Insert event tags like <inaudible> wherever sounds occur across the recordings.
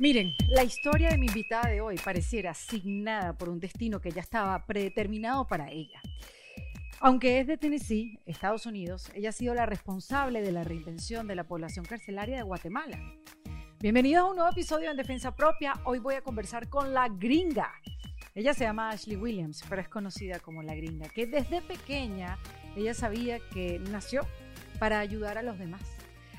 Miren, la historia de mi invitada de hoy pareciera asignada por un destino que ya estaba predeterminado para ella. Aunque es de Tennessee, Estados Unidos, ella ha sido la responsable de la reinvención de la población carcelaria de Guatemala. Bienvenidos a un nuevo episodio en Defensa Propia. Hoy voy a conversar con la gringa. Ella se llama Ashley Williams, pero es conocida como la gringa, que desde pequeña ella sabía que nació para ayudar a los demás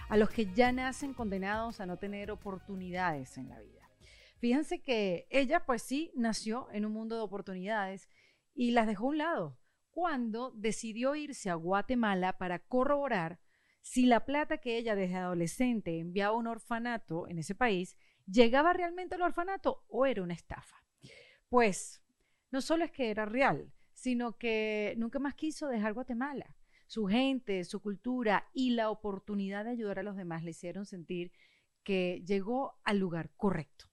a los que ya nacen condenados a no tener oportunidades en la vida. Fíjense que ella pues sí nació en un mundo de oportunidades y las dejó a un lado cuando decidió irse a Guatemala para corroborar si la plata que ella desde adolescente enviaba a un orfanato en ese país llegaba realmente al orfanato o era una estafa. Pues no solo es que era real, sino que nunca más quiso dejar Guatemala su gente, su cultura y la oportunidad de ayudar a los demás le hicieron sentir que llegó al lugar correcto.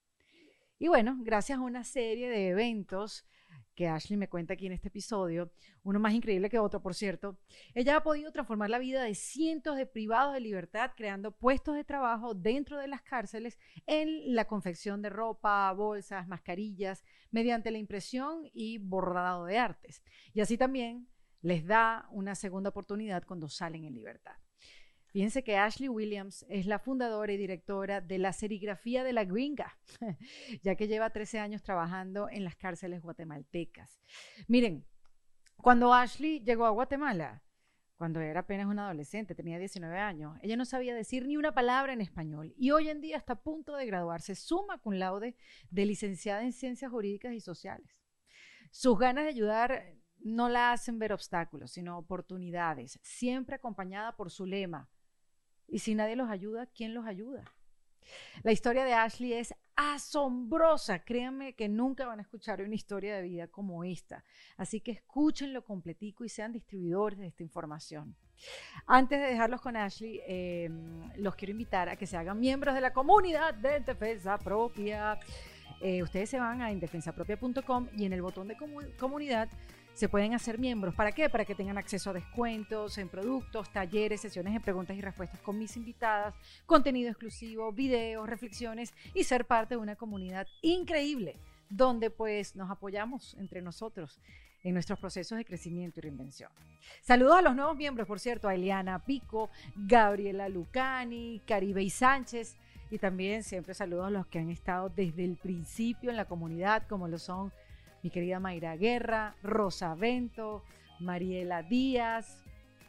Y bueno, gracias a una serie de eventos que Ashley me cuenta aquí en este episodio, uno más increíble que otro, por cierto, ella ha podido transformar la vida de cientos de privados de libertad creando puestos de trabajo dentro de las cárceles en la confección de ropa, bolsas, mascarillas, mediante la impresión y bordado de artes. Y así también les da una segunda oportunidad cuando salen en libertad. Fíjense que Ashley Williams es la fundadora y directora de la serigrafía de la gringa, <laughs> ya que lleva 13 años trabajando en las cárceles guatemaltecas. Miren, cuando Ashley llegó a Guatemala, cuando era apenas una adolescente, tenía 19 años, ella no sabía decir ni una palabra en español y hoy en día está a punto de graduarse suma cum laude de licenciada en Ciencias Jurídicas y Sociales. Sus ganas de ayudar no la hacen ver obstáculos, sino oportunidades, siempre acompañada por su lema. Y si nadie los ayuda, ¿quién los ayuda? La historia de Ashley es asombrosa. Créanme que nunca van a escuchar una historia de vida como esta. Así que escúchenlo completico y sean distribuidores de esta información. Antes de dejarlos con Ashley, em, los quiero invitar a que se hagan miembros de la comunidad de Defensa Propia. Eh, ustedes se van a indefensapropia.com y en el botón de comunidad se pueden hacer miembros. ¿Para qué? Para que tengan acceso a descuentos en productos, talleres, sesiones de preguntas y respuestas con mis invitadas, contenido exclusivo, videos, reflexiones y ser parte de una comunidad increíble donde pues nos apoyamos entre nosotros en nuestros procesos de crecimiento y reinvención. Saludos a los nuevos miembros, por cierto, a Eliana Pico, Gabriela Lucani, Caribe y Sánchez, y también siempre saludos a los que han estado desde el principio en la comunidad, como lo son mi querida Mayra Guerra, Rosa Vento, Mariela Díaz.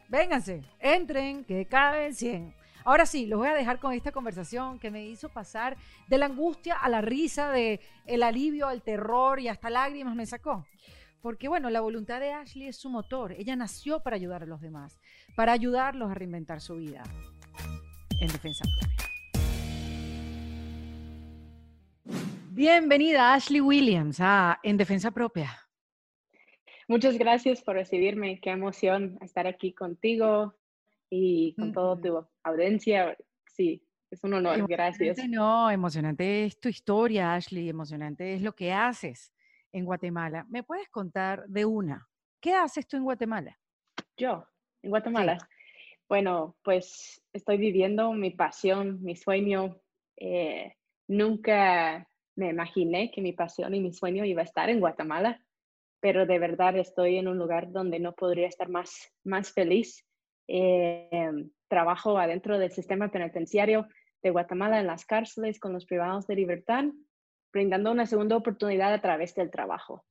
Vénganse, entren, que caben 100. Ahora sí, los voy a dejar con esta conversación que me hizo pasar de la angustia a la risa, de el alivio al terror y hasta lágrimas me sacó. Porque bueno, la voluntad de Ashley es su motor. Ella nació para ayudar a los demás, para ayudarlos a reinventar su vida. En defensa propia. Bienvenida Ashley Williams a En Defensa Propia. Muchas gracias por recibirme. Qué emoción estar aquí contigo y con toda tu audiencia. Sí, es un honor. Gracias. No, emocionante es tu historia, Ashley. Emocionante es lo que haces en Guatemala. ¿Me puedes contar de una? ¿Qué haces tú en Guatemala? Yo, en Guatemala. Bueno, pues estoy viviendo mi pasión, mi sueño. Eh, nunca me imaginé que mi pasión y mi sueño iba a estar en Guatemala, pero de verdad estoy en un lugar donde no podría estar más, más feliz. Eh, trabajo adentro del sistema penitenciario de Guatemala en las cárceles con los privados de libertad, brindando una segunda oportunidad a través del trabajo,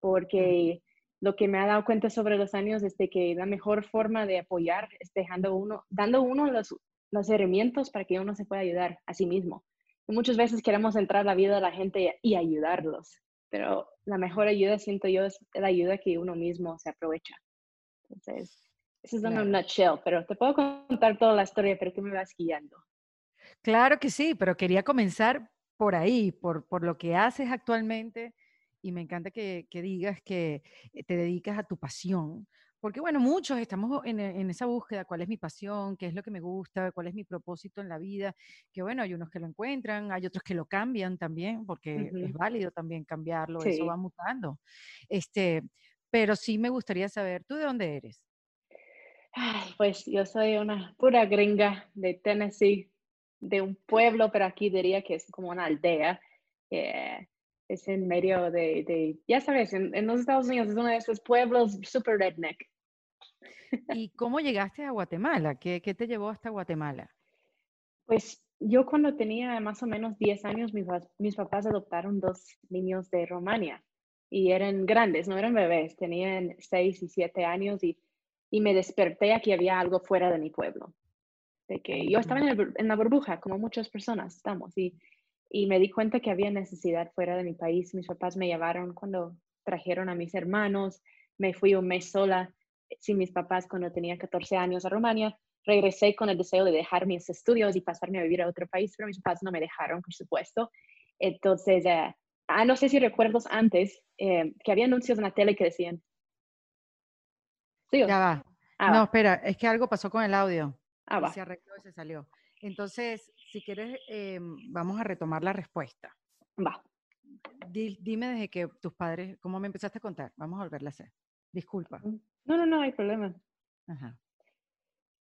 porque lo que me ha dado cuenta sobre los años es de que la mejor forma de apoyar es dejando uno, dando uno los, los herramientas para que uno se pueda ayudar a sí mismo muchas veces queremos entrar a la vida de la gente y ayudarlos, pero la mejor ayuda, siento yo, es la ayuda que uno mismo se aprovecha. Entonces, eso es una nutshell, pero te puedo contar toda la historia, pero tú me vas guiando. Claro que sí, pero quería comenzar por ahí, por, por lo que haces actualmente y me encanta que, que, digas que te dedicas a tu pasión, porque bueno, muchos estamos en, en, esa búsqueda, cuál es mi pasión, qué es lo que me gusta, cuál es mi propósito en la vida, que bueno, hay unos que lo encuentran, hay otros que lo cambian también, porque es válido también cambiarlo, eso va mutando. Este, pero sí me gustaría saber, ¿tú de dónde eres? Ay, pues yo soy una pura gringa de Tennessee, de un pueblo, pero aquí diría que es como una aldea. Eh, es en medio de, de ya sabes, en, en, los Estados Unidos es uno de esos pueblos super redneck. <laughs> ¿Y cómo llegaste a Guatemala? ¿Qué, qué te llevó hasta Guatemala? Pues yo cuando tenía más o menos 10 años, mis, mis papás adoptaron dos niños de Romania y eran grandes, no eran bebés, tenían 6 y 7 años y, y me desperté a que había algo fuera de mi pueblo. De que yo estaba en, en la burbuja, como muchas personas estamos, y y me di cuenta que había necesidad fuera de mi país. Mis papás me llevaron cuando trajeron a mis hermanos, me fui un mes sola sin mis papás cuando tenía 14 años a Rumania. Regresé con el deseo de dejar mis estudios y pasarme a vivir a otro país, pero mis papás no me dejaron, por supuesto. Entonces, eh, ah, no sé si recuerdas antes eh, que había anuncios en la tele que decían. ¿Sí ya va. Ah, no, espera, es que algo pasó con el audio. Ah, va. Se arregló y se salió. Entonces, si quieres, em, vamos a retomar la respuesta. Va. dime desde que tus padres, ¿cómo me empezaste a contar? Vamos a volverla a hacer. Disculpa. Mm, no, no, no hay problema.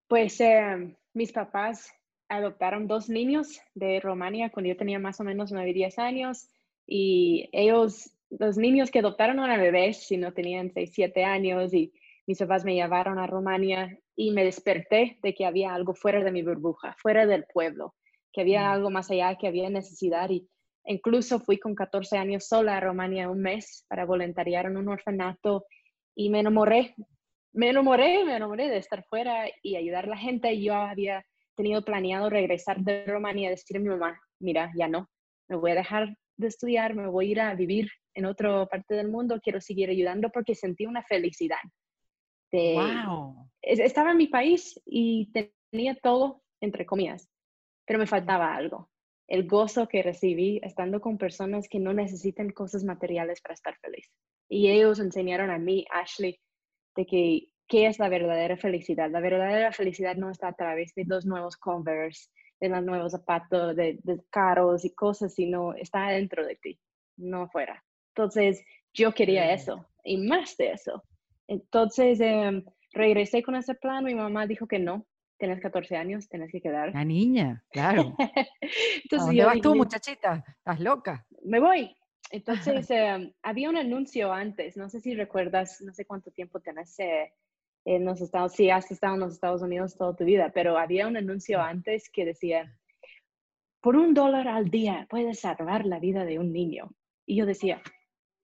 Pues em, mis papás adoptaron dos niños de Romania cuando yo tenía más o menos 9 y 10 años y ellos, los niños que adoptaron no eran bebés, sino tenían 6, 7 años y mis papás me llevaron a Rumania y me desperté de que había algo fuera de mi burbuja, fuera del pueblo que había mm. algo más allá, que había necesidad y incluso fui con 14 años sola a Romania un mes para voluntariar en un orfanato y me enamoré, me enamoré, me enamoré de estar fuera y ayudar a la gente. Yo había tenido planeado regresar de Romania y decirle a mi mamá, mira, ya no, me voy a dejar de estudiar, me voy a ir a vivir en otra parte del mundo, quiero seguir ayudando porque sentí una felicidad. wow. Estaba en mi país y tenía todo, entre comillas, pero me faltaba algo. El gozo que recibí estando con personas que no necesitan cosas materiales para estar feliz. Y ellos enseñaron a mí, Ashley, de que qué es la verdadera felicidad. La verdadera felicidad no está a través de los nuevos Converse, de los nuevos zapatos, de, de caros y cosas, sino está dentro de ti, no afuera. Entonces, yo quería eso y más de eso. Entonces, em, regresé con ese plan. Mi mamá dijo que no, tienes 14 años, tienes que quedar. La niña, claro. <laughs> Entonces, ¿A dónde vas tú, muchachita? ¿Estás loca? Me voy. Entonces, <laughs> em, había un anuncio antes, no sé si recuerdas, no sé cuánto tiempo tienes eh, en los Estados, si has estado en los Estados Unidos toda tu vida, pero había un anuncio antes que decía, por un dólar al día puedes salvar la vida de un niño. Y yo decía,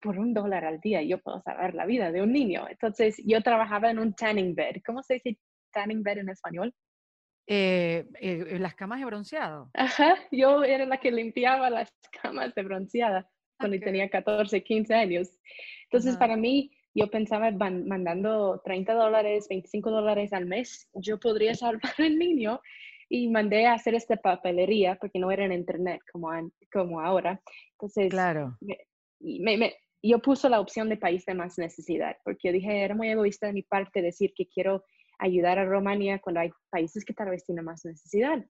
por un dólar al día yo puedo salvar la vida de un niño. Entonces, yo trabajaba en un tanning bed. ¿Cómo se dice tanning bed en español? Eh, eh, las camas de bronceado. Ajá, yo era la que limpiaba las <laughs> camas de bronceada cuando tenía 14, 15 años. Entonces, para mí, yo pensaba mandando 30 dólares, 25 dólares al mes, yo podría <laughs> salvar al niño y mandé a hacer esta papelería porque no era en internet como, como ahora. Entonces, claro. Me, me, yo puse la opción de país de más necesidad porque yo dije, era muy egoísta de mi parte decir que quiero ayudar a Romania cuando hay países que tal vez tienen más necesidad.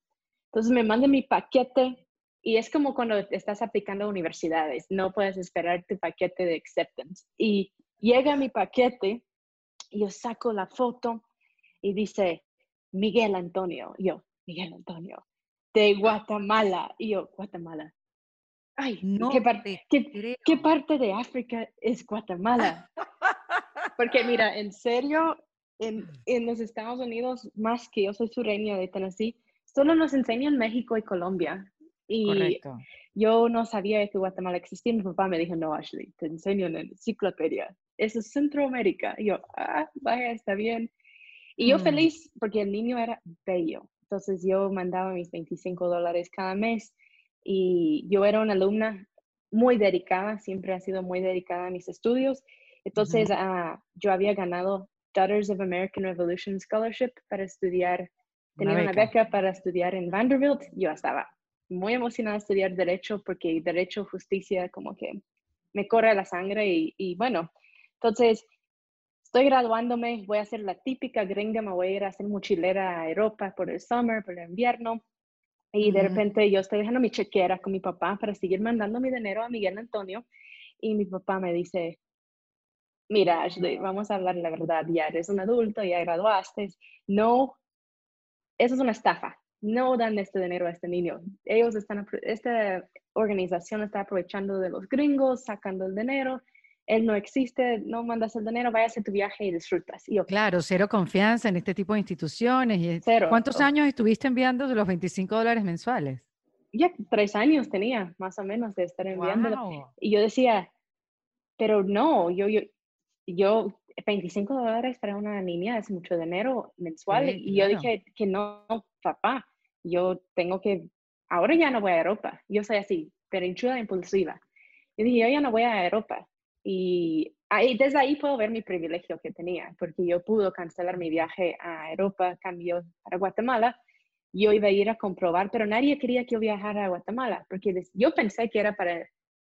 Entonces me mandan mi paquete y es como cuando estás aplicando a universidades, no puedes esperar tu paquete de acceptance. Y llega mi paquete, y yo saco la foto y dice Miguel Antonio, yo, Miguel Antonio, de Guatemala, y yo, Guatemala. Ay, no ¿qué, parte, qué, ¿qué parte de África es Guatemala? <laughs> Porque mira, en serio, en, en, los Estados Unidos, más que yo soy sureña de Tennessee, solo nos enseñan México y Colombia. Y yo no sabía que Guatemala existía. Mi papá me dijo, no, Ashley, te enseño en la enciclopedia. Eso es Centroamérica. Y yo, ah, vaya, está bien. Y yo mm. feliz porque el niño era bello. Entonces yo mandaba mis 25 dólares cada mes y yo era una alumna muy dedicada, siempre ha sido muy dedicada a mis estudios. Entonces uh yo había ganado Daughters of American Revolution Scholarship para estudiar, tenía una beca. para estudiar en Vanderbilt. Yo estaba muy emocionada de estudiar Derecho porque Derecho, Justicia, como que me corre la sangre y, y bueno, entonces estoy graduándome, voy a ser la típica gringa, me voy a ir a hacer mochilera a Europa por el summer, por el invierno. Y de repente yo estoy dejando mi chequera con mi papá para seguir mandando mi dinero a Miguel Antonio. Y mi papá me dice, mira, Ashley, vamos a hablar la verdad, ya eres un adulto, ya graduaste, no, eso es una estafa, no dan este dinero a este niño. Ellos están, esta organización está aprovechando de los gringos, sacando el dinero. Él no existe, no mandas el dinero, vayas a tu viaje y disfrutas. Y Claro, cero confianza en este tipo de instituciones. Y cero. ¿Cuántos años estuviste enviando de los 25 dólares mensuales? Ya tres años tenía, más o menos, de estar enviándolo. Y yo decía, pero no, yo, yo, yo 25 dólares para una niña es mucho dinero mensual. y yo dije que no, papá, yo tengo que, ahora ya no voy a Europa. Yo soy así, perinchuda impulsiva. Yo dije, yo ya no voy a Europa. Y ahí, desde ahí puedo ver mi privilegio que tenía, porque yo pude cancelar mi viaje a Europa, cambio para Guatemala. Yo iba a ir a comprobar, pero nadie quería que yo viajara a Guatemala, porque yo pensé que era para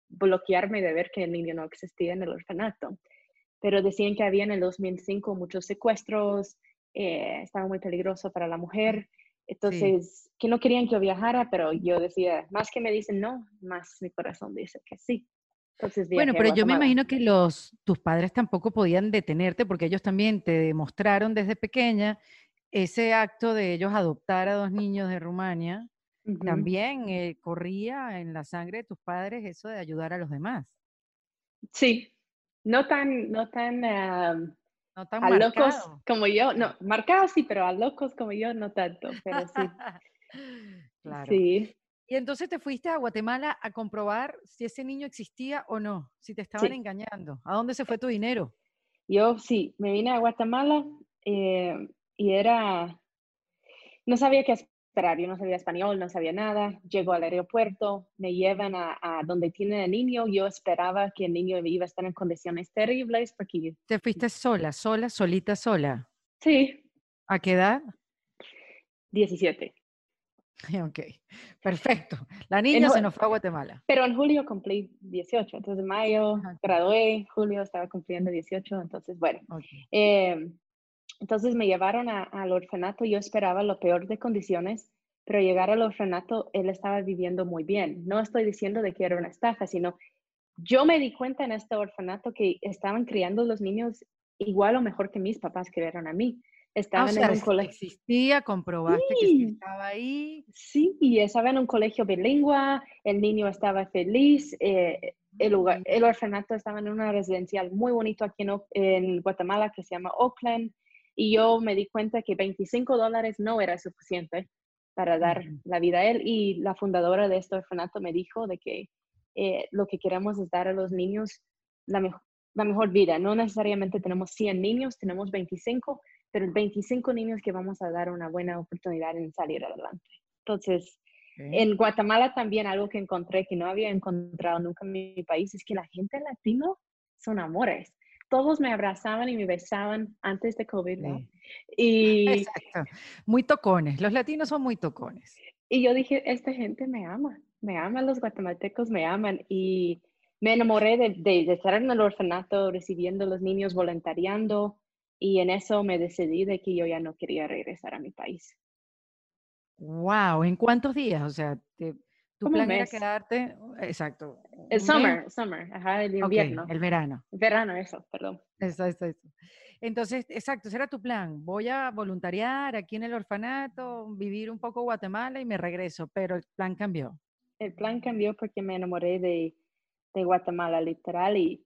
bloquearme de ver que el niño no existía en el orfanato pero decían que había en el 2005 muchos secuestros, eh, estaba muy peligroso para la mujer, entonces que no querían que yo viajara, pero yo decía, más que me dicen no, más mi corazón dice que sí. Entonces, bueno, pero yo me imagino que los, tus padres tampoco podían detenerte porque ellos también te demostraron desde pequeña ese acto de ellos adoptar a dos niños de Rumania. También eh, corría en la sangre de tus padres eso de ayudar a los demás. Sí, no tan, no tan, no tan a locos como yo, no, marcados sí, pero a locos como yo no tanto, pero sí. <laughs> claro. Sí. Y entonces te fuiste a Guatemala a comprobar si ese niño existía o no, si te estaban engañando. ¿A dónde se fue tu dinero? Yo sí, me vine a Guatemala eh, y era, no sabía qué yo no sabía español, no sabía nada. Llego al aeropuerto, me llevan a, donde tiene el niño. Yo esperaba que el niño iba a estar en condiciones terribles porque... ¿Te fuiste sola, sola, solita, sola? Sí. ¿A qué edad? 17. <laughs> Ok, perfecto. La niña se nos fue a Guatemala. Pero en julio cumplí 18, entonces en mayo gradué, julio estaba cumpliendo 18, entonces bueno. Eh, entonces me llevaron al orfanato, yo esperaba lo peor de condiciones, pero llegar al orfanato, él estaba viviendo muy bien. No estoy diciendo de que era una estafa, sino yo me di cuenta en este orfanato que estaban criando los niños igual o mejor que mis papás criaron a mí. Ah, estaban en un colegio. Existía, comprobaste que estaba ahí. Sí, y estaba en un colegio bilingüe, el niño estaba feliz, eh, el, lugar, el orfanato estaba en una residencial muy bonito aquí en, en Guatemala que se llama Oakland. Y yo me di cuenta que 25 dólares no era suficiente para dar la vida a él. Y la fundadora de este orfanato me dijo de que eh, lo que queremos es dar a los niños la, mejor, la mejor vida. No necesariamente tenemos 100 niños, tenemos 25, pero 25 niños que vamos a dar una buena oportunidad en salir adelante. Entonces, en Guatemala también algo que encontré que no había encontrado nunca en mi país es que la gente latina son amores todos me abrazaban y me besaban antes de COVID, ¿no? <laughs> Y, Exacto. Muy tocones. Los latinos son muy tocones. Y yo dije, esta gente me ama, me aman los guatemaltecos, me aman. Y me enamoré de, de, estar en el orfanato, recibiendo a los niños, voluntariando. Y en eso me decidí de que yo ya no quería regresar a mi país. Wow, ¿en cuántos días? O sea, te, tu plan era quedarte, exacto. El summer, summer, ajá, el invierno. el verano. El verano, eso, perdón. Eso, eso, eso. Entonces, exacto, ese era tu plan. Voy a voluntariar aquí en el orfanato, vivir un poco Guatemala y me regreso, pero el plan cambió. El plan cambió porque me enamoré de, de Guatemala, literal, y,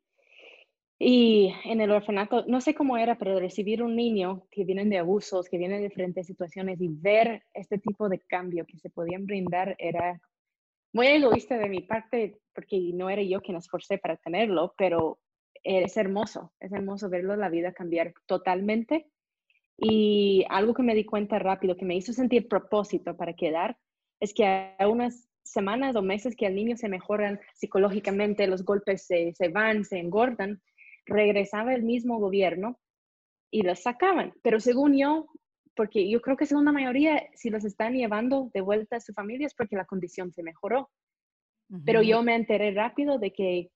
y en el orfanato, no sé cómo era, pero recibir un niño que viene de abusos, que viene de diferentes situaciones y ver este tipo de cambio que se podían brindar era muy egoísta de mi parte, porque no era yo quien esforcé para tenerlo, pero es hermoso, es hermoso verlo la vida cambiar totalmente. Y algo que me di cuenta rápido, que me hizo sentir propósito para quedar, es que a unas semanas o meses que al niño se mejoran psicológicamente, los golpes se, se van, se engordan, regresaba el mismo gobierno y los sacaban. Pero según yo, porque yo creo que según la mayoría, si los están llevando de vuelta a su familia es porque la condición se mejoró. Pero yo me enteré rápido de que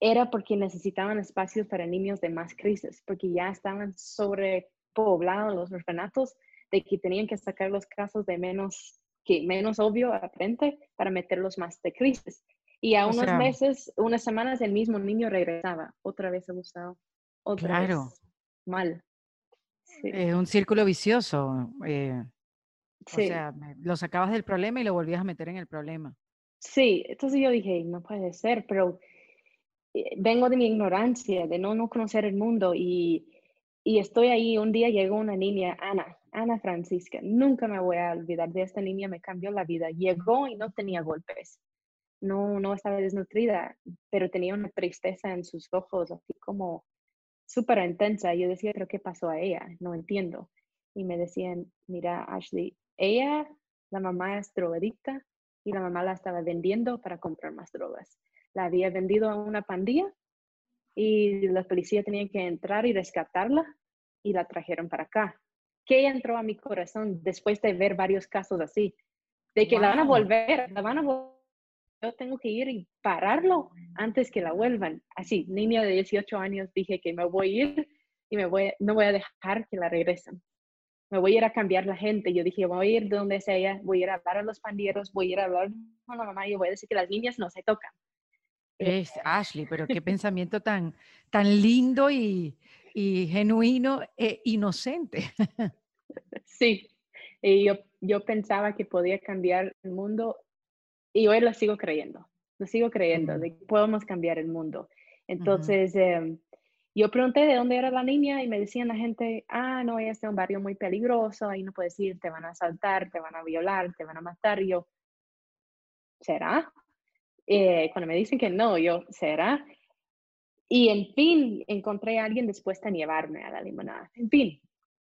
era porque necesitaban espacios para niños de más crisis, porque ya estaban sobrepoblados los orfanatos, de que tenían que sacar los casos de menos, que menos obvio a frente para meterlos más de crisis. Y a unos meses, unas semanas, el mismo niño regresaba, otra vez abusado, otra vez mal. Es un círculo vicioso. Eh. O sea, lo sacabas del problema y lo volvías a meter en el problema. Sí, entonces yo dije, no puede ser, pero eh, vengo de mi ignorancia, de no, no conocer el mundo y, y estoy ahí. Un día llegó una niña, Ana, Ana Francisca, nunca me voy a olvidar de esta niña, me cambió la vida. Llegó y no tenía golpes, no, no estaba desnutrida, pero tenía una tristeza en sus ojos, así como súper intensa. Yo decía, pero ¿qué pasó a ella? No entiendo. Y me decían, mira, Ashley, ella, la mamá es drogadicta y la mamá la estaba vendiendo para comprar más drogas. La había vendido a una pandilla y la policía tenía que entrar y rescatarla y la trajeron para acá. ¿Qué entró a mi corazón después de ver varios casos así? De que la van a volver, la van a volver. Yo tengo que ir y pararlo antes que la vuelvan. Así, niña de 18 años, dije que me voy a ir y me voy, no voy a dejar que la regresen me voy a ir a cambiar la gente. Yo dije, voy a ir de donde sea, voy a ir a hablar a los pandilleros, voy a ir a hablar con la mamá y voy a decir que las niñas no se tocan. Es Ashley, pero qué <laughs> pensamiento tan, tan lindo y, y genuino e inocente. <laughs> Sí, y yo, yo pensaba que podía cambiar el mundo y hoy lo sigo creyendo, lo sigo creyendo, de que podemos cambiar el mundo. Entonces, yo pregunté de dónde era la niña y me decían la gente, ah, no, ella está en un barrio muy peligroso, ahí no puedes ir, te van a asaltar, te van a violar, te van a matar. Y yo, ¿será? Eh, cuando me dicen que no, yo, ¿será? Y en fin, encontré a alguien dispuesto a llevarme a la limonada. En fin.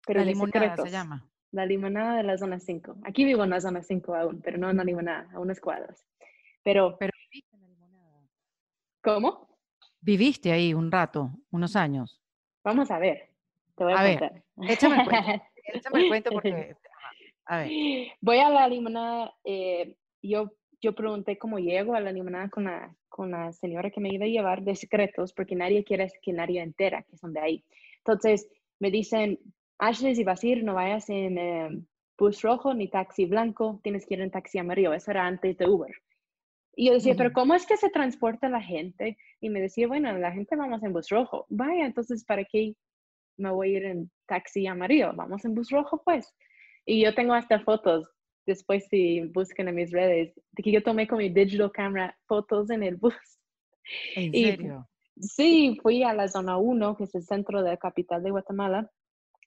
Pero la limonada se llama. La limonada de la zona 5. Aquí vivo en la zona 5 aún, pero no en la limonada, a unas cuadras. Pero, pero en la limonada. ¿Cómo? Viviste ahí un rato, unos años. Vamos a ver. Te voy a, ver, échame el cuento. <laughs> échame el cuento porque. A ver. Voy a la limonada. Eh, yo, yo pregunté cómo llego a la limonada con la, con la señora que me iba a llevar de secretos, porque nadie quiere que nadie entera que son de ahí. Entonces me dicen, Ashley, si vas a ir, no vayas en eh, bus rojo ni taxi blanco, tienes que ir en taxi amarillo. Eso era antes de Uber. Y yo decía, pero ¿cómo es que se transporta la gente? Y me decía, bueno, la gente vamos en bus rojo. Vaya, entonces, ¿para qué me voy a ir en taxi amarillo? Vamos en bus rojo, pues. Y yo tengo hasta fotos, después si buscan en mis redes, de que yo tomé con mi digital camera fotos en el bus. ¿En serio? Sí, fui a la zona 1, que es el centro de la capital de Guatemala.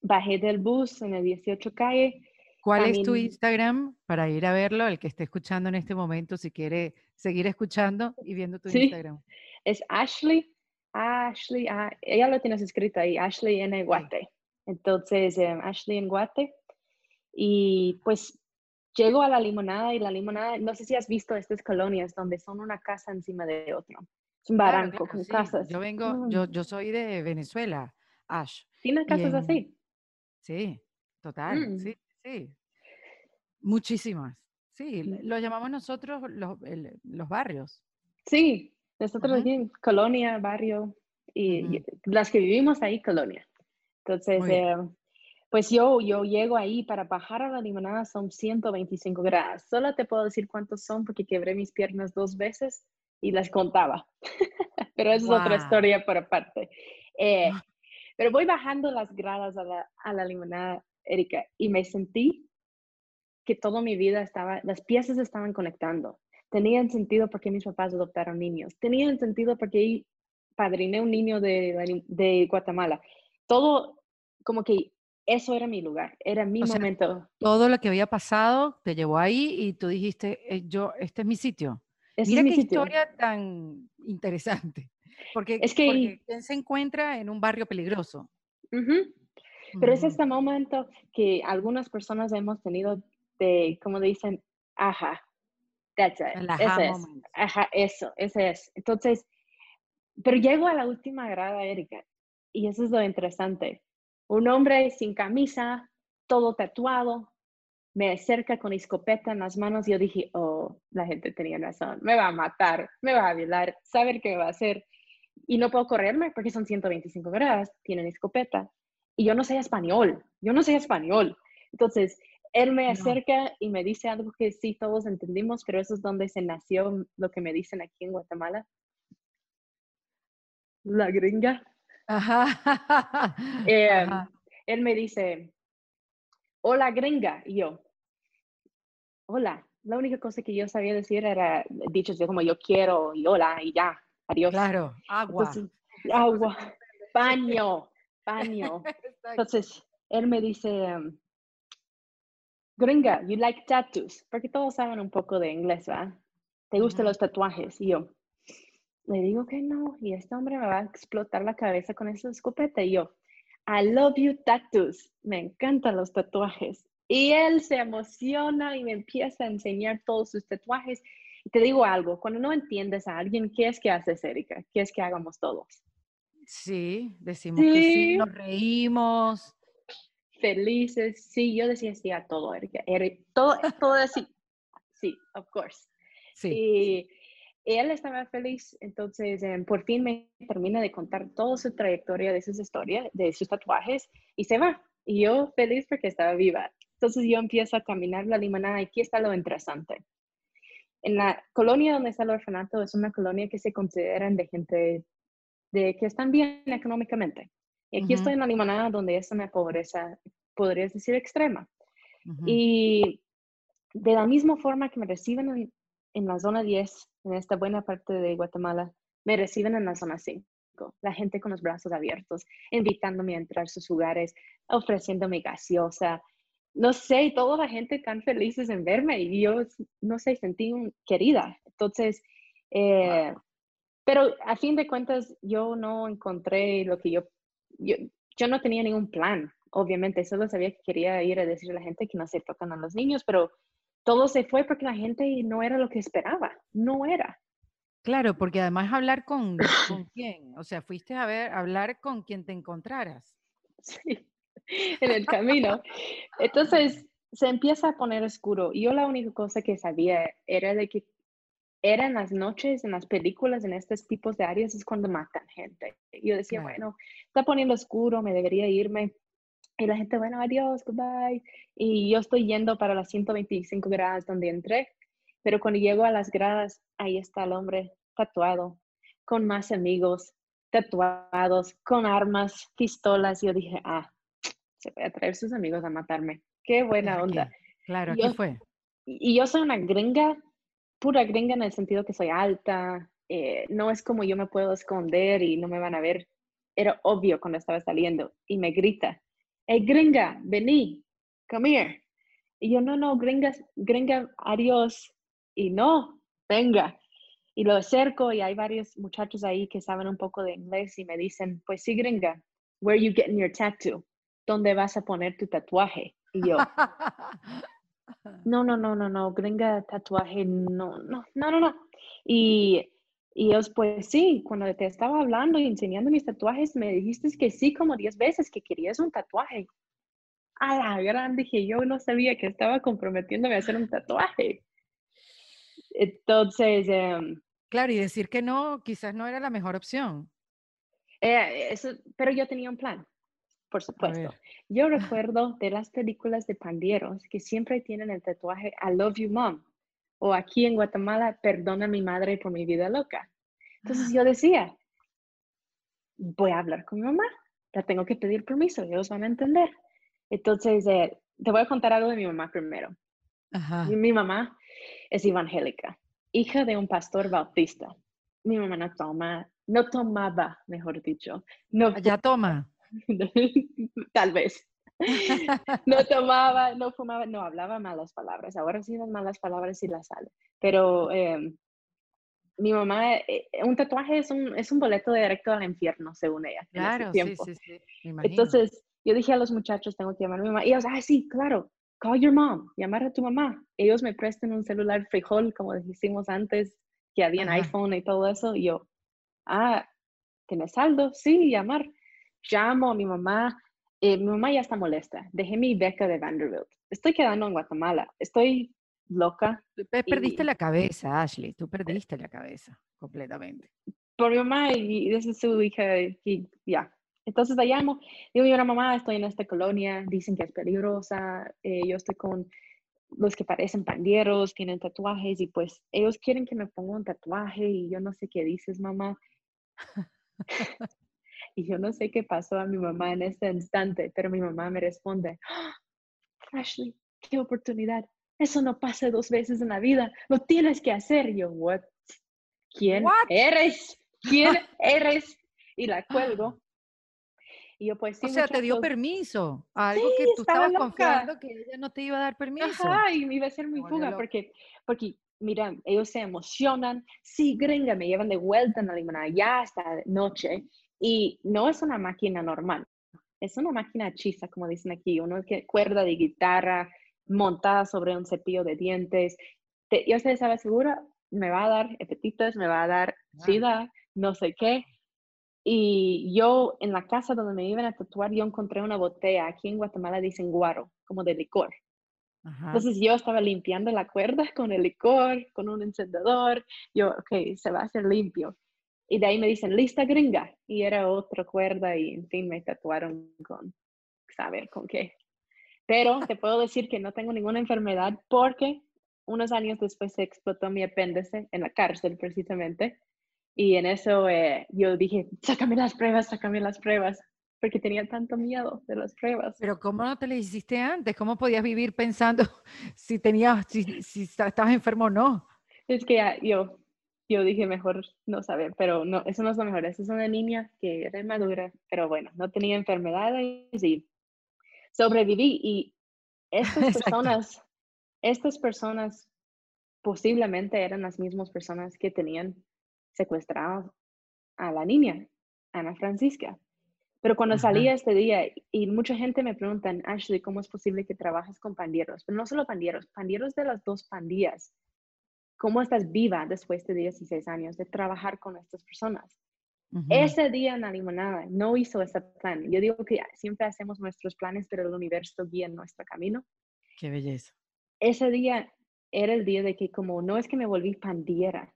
Bajé del bus en el 18 calle ¿Cuál es tu Instagram para ir a verlo? El que esté escuchando en este momento, si quiere seguir escuchando y viendo tu Instagram. Es Ashley, Ashley, ah, ella lo tienes escrito ahí, Ashley en Guate. Entonces, em, Ashley en Guate. Y pues llego a la limonada y la limonada, no sé si has visto estas colonias donde son una casa encima de otra. Es un barranco con casas. Yo vengo, mm. yo, yo soy de Venezuela, Ash. ¿Tienes casas así? Sí, total, mm. sí. Sí, muchísimas. Sí, lo llamamos nosotros los, los barrios. Sí, nosotros aquí colonia, barrio, y, las que vivimos ahí, colonia. Entonces, eh, pues yo, yo llego ahí para bajar a la limonada son 125 grados. Solo te puedo decir cuántos son porque quebré mis piernas dos veces y las contaba. <laughs> pero esa es otra historia por aparte. Eh, ah. Pero voy bajando las gradas a la, a la limonada Erika, y me sentí que toda mi vida estaba, las piezas estaban conectando. Tenían sentido porque mis papás adoptaron niños. Tenían sentido porque padriné un niño de, de Guatemala. Todo como que eso era mi lugar, era mi momento. todo lo que había pasado te llevó ahí y tú dijiste, eh, yo, este es mi sitio. Mira es qué historia tan interesante. Porque, es que se encuentra en un barrio peligroso. Pero es este momento que algunas personas hemos tenido de, como dicen, ajá, that's it, ese es, ajá, eso, ese es. Entonces, pero llego a la última grada, Erika, y eso es lo interesante. Un hombre sin camisa, todo tatuado, me acerca con escopeta en las manos y yo dije, oh, la gente tenía razón, me va a matar, me va a violar, saber qué va a hacer. Y no puedo correrme porque son 125 gradas, tienen escopeta y yo no sé español, yo no sé español. Entonces, él me acerca y me dice algo que sí todos entendimos, pero eso es donde se nació lo que me dicen aquí en Guatemala. La gringa. <laughs> Eh, él me dice, hola gringa, y yo, hola. La única cosa que yo sabía decir era dichos de como yo quiero y hola y ya, adiós. Claro, agua. agua, baño, <laughs> baño. <laughs> Entonces, él me dice, em, gringa, you like tattoos, porque todos saben un poco de inglés, ¿verdad? ¿Te gustan los tatuajes? Y yo, le digo que no, y este hombre me va a explotar la cabeza con esa escopeta. Y yo, I love you tattoos, me encantan los tatuajes. Y él se emociona y me empieza a enseñar todos sus tatuajes. Te digo algo, cuando no entiendes a alguien, ¿qué es que haces, Erika? ¿Qué es que hagamos todos? Sí, decimos que sí, nos reímos. Felices, sí, yo decía sí a todo, Erika. Todo, todo así, sí, of course. Sí. Y él estaba feliz, entonces em, por fin me termina de contar toda su trayectoria de sus historias, de sus tatuajes, y se va. Y yo feliz porque estaba viva. Entonces yo empiezo a caminar la limonada y aquí está lo interesante. En la colonia donde está el orfanato es una colonia que se consideran de gente de que están bien económicamente. Y aquí estoy en la limonada donde es una pobreza, podrías decir, extrema. Y de la misma forma que me reciben en, en, la zona 10, en esta buena parte de Guatemala, me reciben en la zona 5. La gente con los brazos abiertos, invitándome a entrar a sus lugares, ofreciéndome gaseosa. No sé, toda la gente tan felices en verme y yo, no sé, sentí querida. Entonces, eh, pero a fin de cuentas, yo no encontré lo que yo, yo, yo no tenía ningún plan, obviamente, solo sabía que quería ir a decirle a la gente que no se tocan a los niños, pero todo se fue porque la gente no era lo que esperaba, no era. Claro, porque además hablar con, con quién, o sea, fuiste a ver, hablar con quien te encontraras. <laughs> Sí, <laughs> en el camino. Entonces se empieza a poner oscuro. Yo la única cosa que sabía era de que era en las noches, en las películas, en estos tipos de áreas, es cuando matan gente. Yo decía, bueno, está poniendo oscuro, me debería irme. Y la gente, bueno, adiós, goodbye. Y yo estoy yendo para las 125 gradas donde entré. Pero cuando llego a las gradas, ahí está el hombre tatuado, con más amigos, tatuados, con armas, pistolas. Yo dije, ah, se puede traer sus amigos a matarme. Qué buena onda. Claro, ¿qué fue? Y yo soy una gringa pura gringa en el sentido que soy alta, eh, no es como yo me puedo esconder y no me van a ver. Era obvio cuando estaba saliendo y me grita, hey gringa, vení, come here. Y yo, no, no, gringa, gringa, adiós. Y no, venga. Y lo acerco y hay varios muchachos ahí que saben un poco de inglés y me dicen, pues sí, gringa, where are you getting your tattoo? ¿Dónde vas a poner tu tatuaje? Y yo, <laughs> no, no, no, no, no, gringa tatuaje, no, no, no, no, no. Y, y ellos, pues sí, cuando te estaba hablando y enseñando mis tatuajes, me dijiste que sí como diez veces que querías un tatuaje. A la gran dije, yo no sabía que estaba comprometiéndome a hacer un tatuaje. Entonces... Em, claro, y decir que no, quizás no era la mejor opción. Eh, eso, pero yo tenía un plan por supuesto. Yo recuerdo de las películas de pandilleros que siempre tienen el tatuaje I love you mom o aquí en Guatemala, perdona a mi madre por mi vida loca. Entonces yo decía, voy a hablar con mi mamá, la tengo que pedir permiso, ellos van a entender. Entonces, eh, te voy a contar algo de mi mamá primero. Mi mamá es evangélica, hija de un pastor bautista. Mi mamá no toma, no tomaba, mejor dicho. No, ya toma. <laughs> Tal vez. No tomaba, no fumaba, no hablaba malas palabras. Ahora sí las malas palabras y las sale. Pero em, mi mamá, eh, un tatuaje es un, es un boleto directo al infierno, según ella. Claro, sí, sí, sí. Entonces, yo dije a los muchachos, tengo que llamar a mi mamá. Y ellos, ah, sí, claro, call your mom, llamar a tu mamá. Ellos me prestan un celular frijol, como dijimos antes, que había un iPhone y todo eso. Y yo, ah, ¿tienes saldo? Sí, llamar llamo a mi mamá, eh, mi mamá ya está molesta, dejé mi beca de Vanderbilt, estoy quedando en Guatemala, estoy loca. Perdiste la cabeza, Ashley, tú perdiste la cabeza completamente. Por mi mamá y desde su hija, y ya. Entonces la llamo, digo, yo, mamá, estoy en esta colonia, dicen que es peligrosa, eh, yo estoy con los que parecen pandilleros, tienen tatuajes y pues ellos quieren que me ponga un tatuaje y yo no sé qué dices, mamá. <laughs> Y yo no sé qué pasó a mi mamá en ese instante, pero mi mamá me responde, ¡Ah! Ashley, qué oportunidad. eso no pasa dos veces en la vida, lo tienes que hacer. Y yo, what? ¿Quién eres? ¿Quién <laughs> eres? Y la cuelgo. Y yo, pues sí. O sea, te dio permiso. Algo que tú estabas confiando que ella no te iba a dar permiso. Ajá, y me iba a ser muy fuga porque, porque, mira, ellos se emocionan. Sí, gringa, me llevan de vuelta en la limonada ya hasta noche. Y no es una máquina normal. Es una máquina hechiza, como dicen aquí. Una cuerda de guitarra montada sobre un cepillo de dientes. yo sé, estaba segura, me va a dar hepatitis, me va a dar sida, no sé qué. Y yo en la casa donde me iban a tatuar, yo encontré una botella, aquí en Guatemala dicen guaro, como de licor. Entonces yo estaba limpiando la cuerda con el licor, con un encendedor. Yo, ok, se va a hacer limpio. Y de ahí me dicen, lista gringa. Y era otra cuerda y en fin me tatuaron con, saber con qué. Pero <laughs> te puedo decir que no tengo ninguna enfermedad porque unos años después se explotó mi apéndice en la cárcel precisamente. Y en eso eh, yo dije, sácame las pruebas, sácame las pruebas, porque tenía tanto miedo de las pruebas. Pero ¿cómo no te lo hiciste antes? ¿Cómo podías vivir pensando <laughs> si tenías, si, si estabas enfermo o no? Es que yo, yo dije mejor no saber, pero no, eso no es lo mejor. Esa es una niña que era madura, pero bueno, no tenía enfermedades y sobreviví. Y estas <laughs> personas, estas personas posiblemente eran las mismas personas que tenían secuestrado a la niña, Ana Francisca. Pero cuando salí este día, y mucha gente me pregunta, Ashley, ¿cómo es posible que trabajes con pandilleros? Pero no solo pandilleros, pandilleros de las dos pandillas. ¿Cómo estás viva después de 16 años de trabajar con estas personas? Ese día en la limonada no hizo ese plan. Yo digo que siempre hacemos nuestros planes, pero el universo guía nuestro camino. Qué belleza. Ese día era el día de que como no es que me volví pandillera,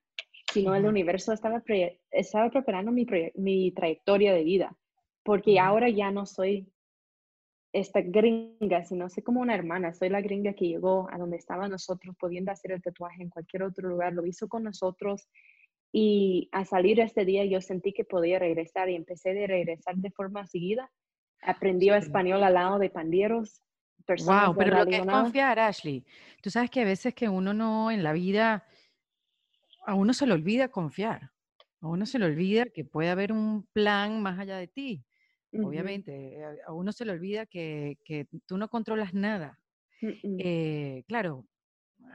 sino el universo estaba, estaba preparando mi, mi, trayectoria de vida, porque ahora ya no soy esta gringa, sino soy como una hermana, soy la gringa que llegó a donde estaba nosotros, pudiendo hacer el tatuaje en cualquier otro lugar, lo hizo con nosotros y a salir este día yo sentí que podía regresar y empecé de regresar de forma seguida. Aprendí español al lado de pandieros. Wow, pero lo que es confiar, Ashley. Tú sabes que a veces que uno no en la vida a uno se le olvida confiar, a uno se le olvida que puede haber un plan más allá de ti. Obviamente, a uno se le olvida que, tú no controlas nada. Eh, claro,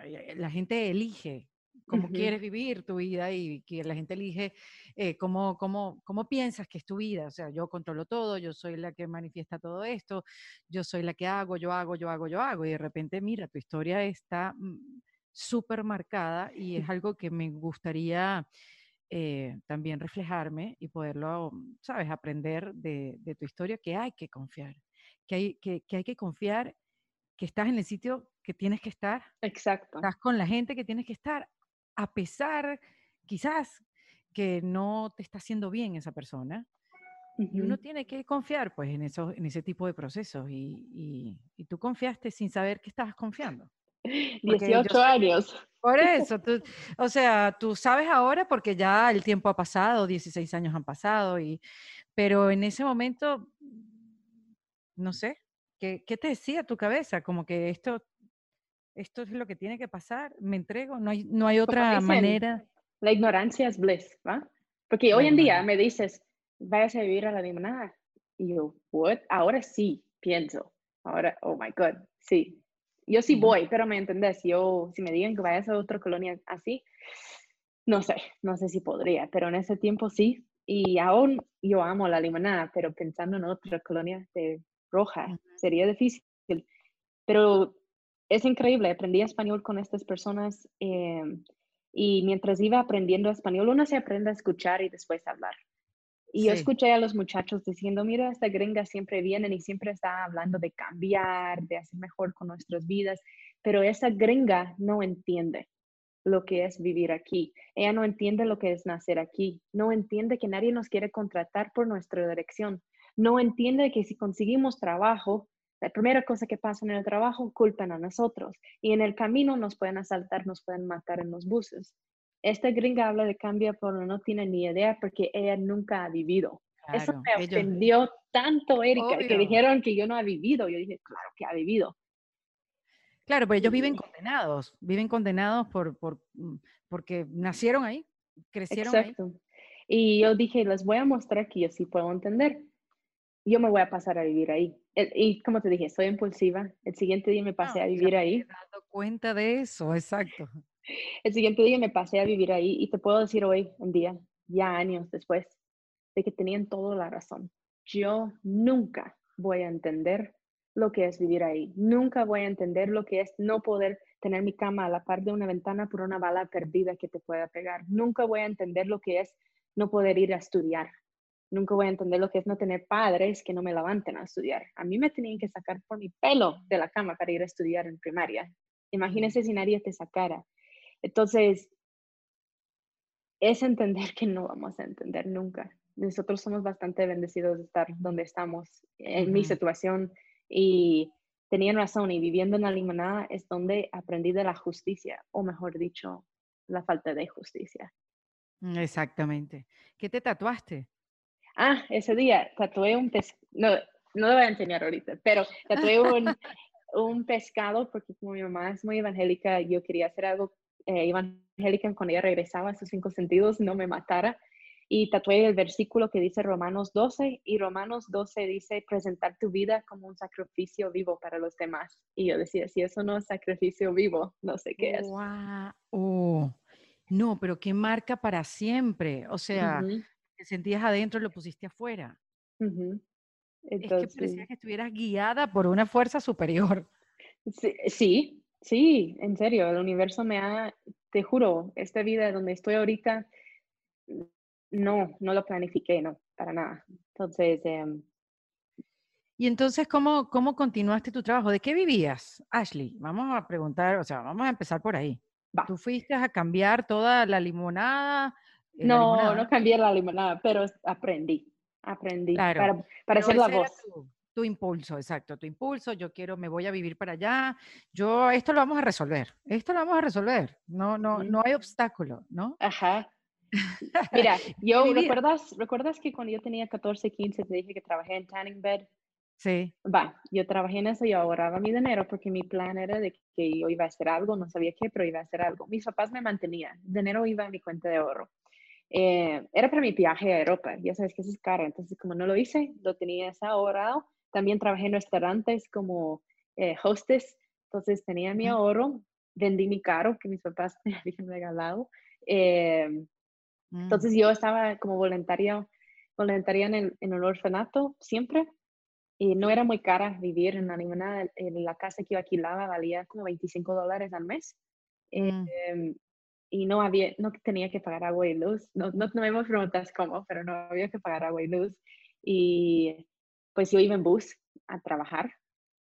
eh, la gente elige cómo quieres vivir tu vida y que la gente elige eh, cómo, cómo, cómo piensas que es tu vida. O sea, yo controlo todo, yo soy la que manifiesta todo esto, yo soy la que hago, yo hago, yo hago, yo hago. Y de repente, mira, tu historia está mm, súper marcada y es <laughs> algo que me gustaría eh, también reflejarme y poderlo, sabes, aprender de, tu historia, que hay que confiar, que hay que, hay que confiar que estás en el sitio que tienes que estar. Exacto. Estás con la gente que tienes que estar, a pesar quizás que no te está haciendo bien esa persona. Y uno tiene que confiar pues en, eso, en ese tipo de procesos y, y, y tú confiaste sin saber que estabas confiando. <laughs> 18 años. Por <laughs> eso, o sea, tú sabes ahora porque ya el tiempo ha pasado, 16 años han pasado, y, pero en ese momento, no sé, ¿qué, qué te decía tu cabeza? Como que esto, esto es lo que tiene que pasar, me entrego, no hay, no hay otra manera. La ignorancia es bliss, ¿va? Porque hoy en día me dices, vayas a vivir a la limonada. Y yo, ¿what? Ahora sí, pienso. Ahora, oh my God, sí, yo sí voy, pero me entendés, yo, si me digan que vayas a otra colonia así, no sé, no sé si podría, pero en ese tiempo sí. Y aún yo amo la limonada, pero pensando en otra colonia de roja sería difícil. Pero es increíble, aprendí español con estas personas em, y mientras iba aprendiendo español, uno se aprende a escuchar y después a hablar. Y yo escuché a los muchachos diciendo, mira, esta gringa siempre vienen y siempre está hablando de cambiar, de hacer mejor con nuestras vidas, pero esa gringa no entiende lo que es vivir aquí. Ella no entiende lo que es nacer aquí. No entiende que nadie nos quiere contratar por nuestra dirección. No entiende que si conseguimos trabajo, la primera cosa que pasa en el trabajo, culpan a nosotros. Y en el camino nos pueden asaltar, nos pueden matar en los buses esta gringa habla de cambio, pero no tiene ni idea porque ella nunca ha vivido. Eso me ofendió tanto, Erika, que dijeron que yo no he vivido. Yo dije, claro que ha vivido. Claro, pero ellos viven condenados, viven condenados por, por, mm, porque nacieron ahí, crecieron Exacto. Y yo dije, les voy a mostrar que yo sí puedo entender. Yo me voy a pasar a vivir ahí. Y como te dije, soy impulsiva. El siguiente día me pasé a vivir ahí. Me dado cuenta de eso, exacto. El siguiente día me pasé a vivir ahí y te puedo decir hoy en día, ya años después, de que tenían toda la razón. Yo nunca voy a entender lo que es vivir ahí. Nunca voy a entender lo que es no poder tener mi cama a la par de una ventana por una bala perdida que te pueda pegar. Nunca voy a entender lo que es no poder ir a estudiar. Nunca voy a entender lo que es no tener padres que no me levanten a estudiar. A mí me tenían que sacar por mi pelo de la cama para ir a estudiar en primaria. Imagínese si nadie te sacara. Entonces, es entender que no vamos a entender nunca. Nosotros somos bastante bendecidos de estar donde estamos, en mi situación, y tenían razón, y viviendo en la limonada es donde aprendí de la justicia, o mejor dicho, la falta de justicia. Mm, exactamente. ¿Qué te tatuaste? Ah, ese día tatué un pez, no, no lo voy a enseñar ahorita, pero tatué un, <laughs> un pescado porque como mi mamá es muy evangélica, yo quería hacer algo eh, evangélica cuando ella regresaba a sus cinco sentidos, no me matara. Y tatué el versículo que dice Romanos 12 y Romanos 12 dice presentar tu vida como un sacrificio vivo para los demás. Y yo decía, si eso no es sacrificio vivo, no sé qué es. Wow. No, pero qué marca para siempre. O sea, te sentías adentro y lo pusiste afuera. es que parecía que estuvieras guiada por una fuerza superior. Sí, sí, en serio, el universo me ha, te juro, esta vida donde estoy ahorita, no, no lo planifiqué, no, para nada. Entonces... Em y entonces, ¿cómo, ¿cómo continuaste tu trabajo? ¿De qué vivías, Ashley? Vamos a preguntar, o sea, vamos a empezar por ahí. ¿Tú fuiste a cambiar toda la limonada? Eh, no, no cambié la limonada, pero aprendí, aprendí para, para ser la voz. Tu, impulso, exacto, tu impulso, yo quiero, me voy a vivir para allá, yo, esto lo vamos a resolver, esto lo vamos a resolver, no, no, no hay obstáculo, ¿no? Ajá. <laughs> Mira, yo, ¿recuerdas, ¿recuerdas que cuando yo tenía 14, 15 te dije que trabajé en Tanning Bed? Sí. Va, yo trabajé en eso y ahorraba mi dinero porque mi plan era de que yo iba a hacer algo, no sabía qué, pero iba a hacer algo. Mis papás me mantenían, dinero iba a mi cuenta de ahorro. Eh, era para mi viaje a Europa, ya sabes que eso es caro, entonces como no lo hice, lo tenía ahorrado. También trabajé en restaurantes como eh, hostess, entonces tenía mi ahorro, vendí mi carro que mis papás <laughs> me habían regalado. Eh, mm. Entonces yo estaba como voluntaria, voluntaria en el, en el orfanato siempre y no era muy cara vivir en la ninguna, en la casa que yo alquilaba valía como 25 dólares al mes. Mm. Em, y no había, no tenía que pagar agua y luz. No, no, no me preguntas cómo, pero no había que pagar agua y luz. Y pues yo iba en bus a trabajar.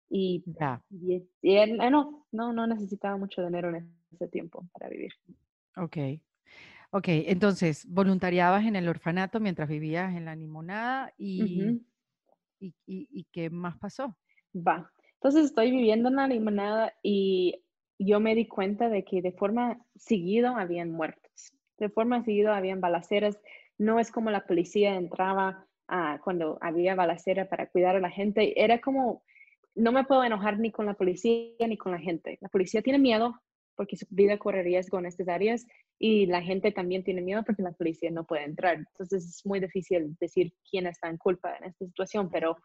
Y, y, no, no, no necesitaba mucho dinero en ese tiempo para vivir. Ok. Ok, entonces, voluntariabas en el orfanato mientras vivías en la limonada y... ¿Y, qué más pasó? Va. Entonces estoy viviendo en la limonada y yo me di cuenta de que de forma seguida habían muertos. De forma seguida habían balaceras. No es como la policía entraba cuando había balacera para cuidar a la gente. Era como, no me puedo enojar ni con la policía ni con la gente. La policía tiene miedo porque su vida corre riesgo en estas áreas y la gente también tiene miedo porque la policía no puede entrar. Entonces es muy difícil decir quién está en culpa en esta situación, pero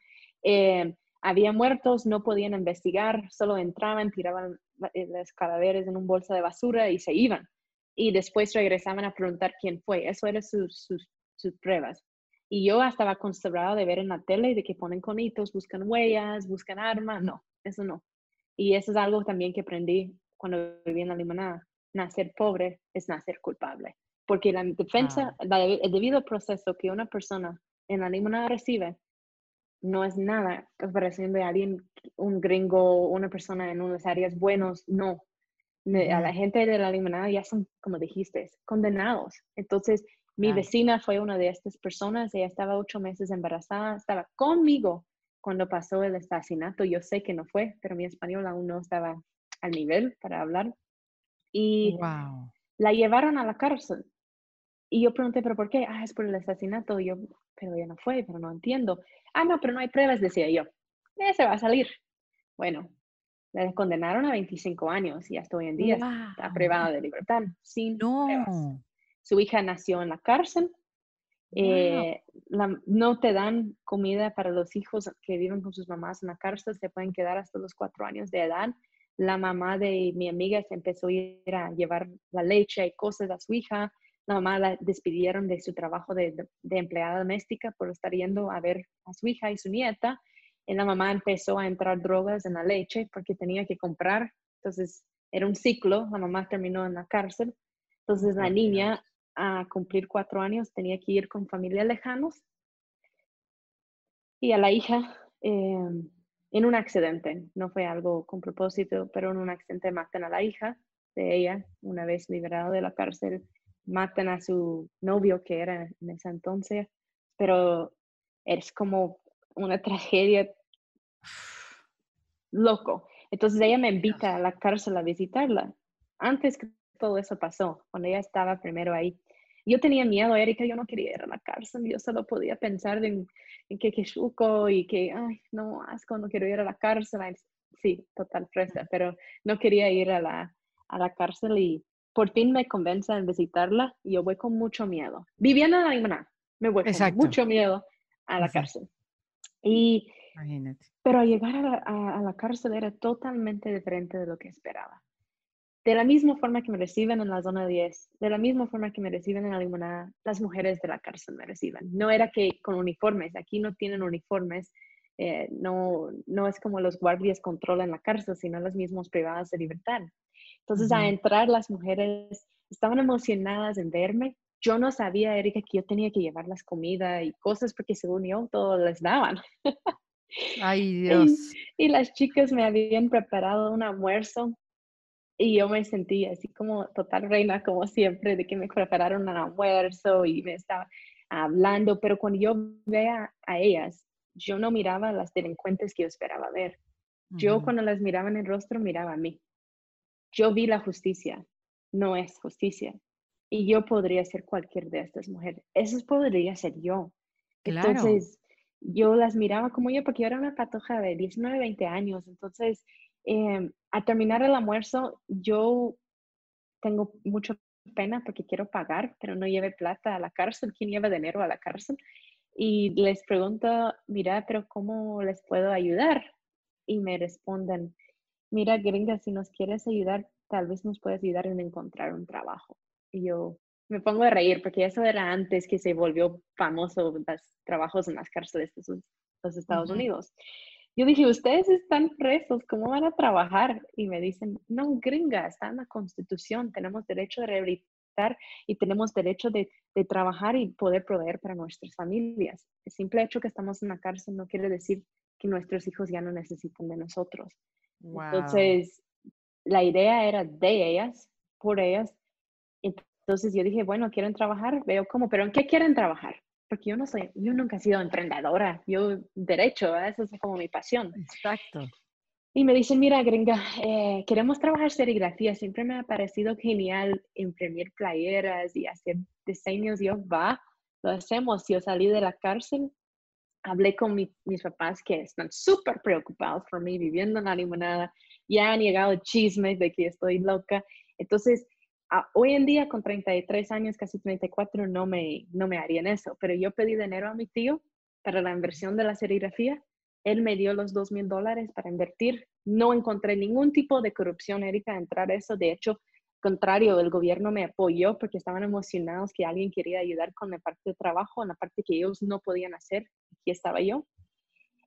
eh, había muertos, no podían investigar, solo entraban, tiraban eh, los cadáveres en un bolsa de basura y se iban. Y después regresaban a preguntar quién fue. Eso eran sus, sus, sus pruebas. Y yo estaba acostumbrada de ver en la tele de que ponen conitos, buscan huellas, buscan armas. No, eso no. Y eso es algo también que aprendí cuando viví en la limonada, nacer pobre es nacer culpable. Porque la defensa, el debido proceso que una persona en la limonada recibe, no es nada comparación de alguien, un gringo, una persona en unas áreas buenos, no. A la gente de la limonada ya son, como dijiste, condenados. Entonces, mi vecina fue una de estas personas, ella estaba ocho meses embarazada, estaba conmigo cuando pasó el asesinato. Yo sé que no fue, pero mi español aún no estaba al nivel para hablar. Y la llevaron a la cárcel. Y yo pregunté, ¿pero por qué? Ah, es por el asesinato. Y yo, pero ya no fue, pero no entiendo. Ah, no, pero no hay pruebas, decía yo. se va a salir. Bueno, la condenaron a 25 años y hasta hoy en día está privada de libertad sin no. Su hija nació en la cárcel. Eh, no te dan comida para los hijos que viven con sus mamás en la cárcel, se pueden quedar hasta los cuatro años de edad. La mamá de mi amiga se empezó a ir a llevar la leche y cosas a su hija. La mamá la despidieron de su trabajo de, de empleada doméstica por estar yendo a ver a su hija y su nieta y la mamá empezó a entrar drogas en la leche porque tenía que comprar. Entonces era un ciclo, la mamá terminó en la cárcel. Entonces la niña a cumplir cuatro años tenía que ir con familias lejanos. Y a la hija, em, en un accidente, no fue algo con propósito, pero en un accidente matan a la hija de ella, una vez liberada de la cárcel, matan a su novio que era en ese entonces, pero es como una tragedia loco. Entonces ella me invita a la cárcel a visitarla. Antes que todo eso pasó, cuando ella estaba primero ahí. Yo tenía miedo, Erika, yo no quería ir a la cárcel, yo solo podía pensar en, que que y que, ay, no, asco, no quiero ir a la cárcel. Sí, total fresa, pero no quería ir a la, a la cárcel y por fin me convence en visitarla y yo voy con mucho miedo. Viviendo en la Limana, me voy con mucho miedo a la cárcel. Y pero llegar a la, cárcel era totalmente diferente de lo que esperaba. De la misma forma que me reciben en la zona 10, de la misma forma que me reciben en la limonada, las mujeres de la cárcel me reciben. No era que con uniformes, aquí no tienen uniformes, eh, no, no es como los guardias controlan la cárcel, sino las mismas privadas de libertad. Entonces, a entrar las mujeres estaban emocionadas en verme. Yo no sabía, Erika, que yo tenía que llevarlas comida y cosas porque según yo, todo les daban. <laughs> Ay, Dios. Y, las chicas me habían preparado un almuerzo y yo me sentí así como total reina, como siempre, de que me prepararon un almuerzo y me estaba hablando, pero cuando yo veía a ellas, yo no miraba a las delincuentes que yo esperaba ver. Yo cuando las miraba en el rostro, miraba a mí. Yo vi la justicia, no es justicia. Y yo podría ser cualquier de estas mujeres. Eso podría ser yo. Claro. Entonces, yo las miraba como yo, porque yo era una patoja de 19, 20 años. Entonces, eh, al terminar el almuerzo, yo tengo mucha pena porque quiero pagar, pero no lleve plata a la cárcel. ¿Quién lleva dinero a la cárcel? Y les pregunto, mira, pero ¿cómo les puedo ayudar? Y me responden, mira, gringa, si nos quieres ayudar, tal vez nos puedes ayudar en encontrar un trabajo. Y yo, me pongo a reír porque eso era antes que se volvió famoso los trabajos en las cárceles de los Estados Unidos. Yo dije, ustedes están presos, ¿cómo van a trabajar? Y me dicen, no, gringa, está en la constitución, tenemos derecho de rehabilitar y tenemos derecho de, de trabajar y poder proveer para nuestras familias. El simple hecho que estamos en la cárcel no quiere decir que nuestros hijos ya no necesitan de nosotros. Entonces, la idea era de ellas, por ellas, entonces yo dije, bueno, quieren trabajar, veo cómo, pero ¿en qué quieren trabajar? Porque yo no soy, yo nunca he sido emprendedora, yo derecho, eso es como mi pasión. Exacto. Y me dicen, mira, gringa, eh, queremos trabajar serigrafía, siempre me ha parecido genial imprimir playeras y hacer diseños. Yo, va, lo hacemos. Yo salí de la cárcel, hablé con mis papás que están súper preocupados por mí viviendo en la limonada. Ya han llegado chismes de que estoy loca. Entonces, hoy en día con 33 años, casi 34, no me, no me harían eso, pero yo pedí dinero a mi tío para la inversión de la serigrafía. Él me dio los 2 mil dólares para invertir. No encontré ningún tipo de corrupción, Erika, entrar eso. De hecho, contrario, el gobierno me apoyó porque estaban emocionados que alguien quería ayudar con la parte de trabajo, en la parte que ellos no podían hacer. Aquí estaba yo.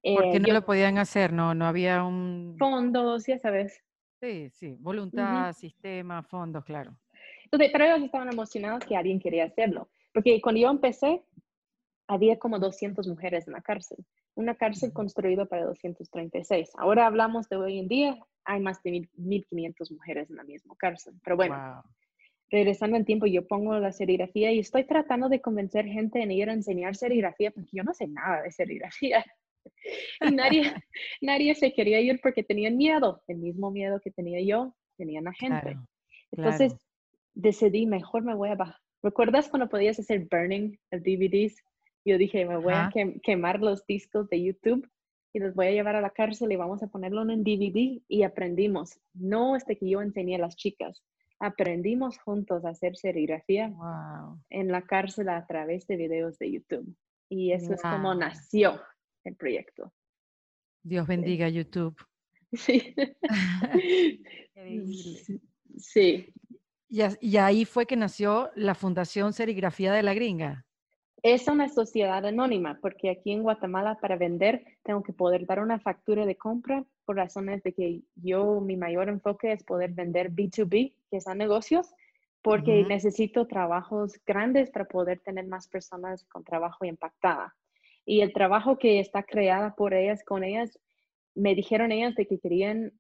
¿Por qué eh, no lo podían hacer? No, no había un... Fondos, ya sabes. Sí, sí, voluntad, sistema, fondos, claro. Entonces, pero ellos estaban emocionados que alguien quería hacerlo. Porque cuando yo empecé, había como 200 mujeres en la cárcel. Una cárcel construida para 236. Ahora hablamos de hoy en día, hay más de 1.500 mujeres en la misma cárcel. Pero bueno, regresando en tiempo, yo pongo la serigrafía y estoy tratando de convencer gente en ir a enseñar serigrafía porque yo no sé nada de serigrafía. Y nadie, <laughs> nadie se quería ir porque tenían miedo, el mismo miedo que tenía yo, tenían la gente. Entonces, decidí, mejor me voy a bajar. ¿Recuerdas cuando podías hacer burning el DVDs? Yo dije, me voy a quemar los discos de YouTube. y los voy a llevar a la cárcel y vamos a ponerlo en DVD y aprendimos. No es de que yo enseñé a las chicas, aprendimos juntos a hacer serigrafía en la cárcel a través de videos de YouTube. Y eso es como nació el proyecto. Dios bendiga YouTube. <laughs> Sí. <laughs> <laughs> sí. Y, ahí fue que nació la Fundación Serigrafía de la Gringa. Es una sociedad anónima, porque aquí en Guatemala para vender tengo que poder dar una factura de compra por razones de que yo, mi mayor enfoque es poder vender B2B, que a negocios, porque necesito trabajos grandes para poder tener más personas con trabajo impactada. Y el trabajo que está creada por ellas, con ellas, me dijeron ellas de que querían,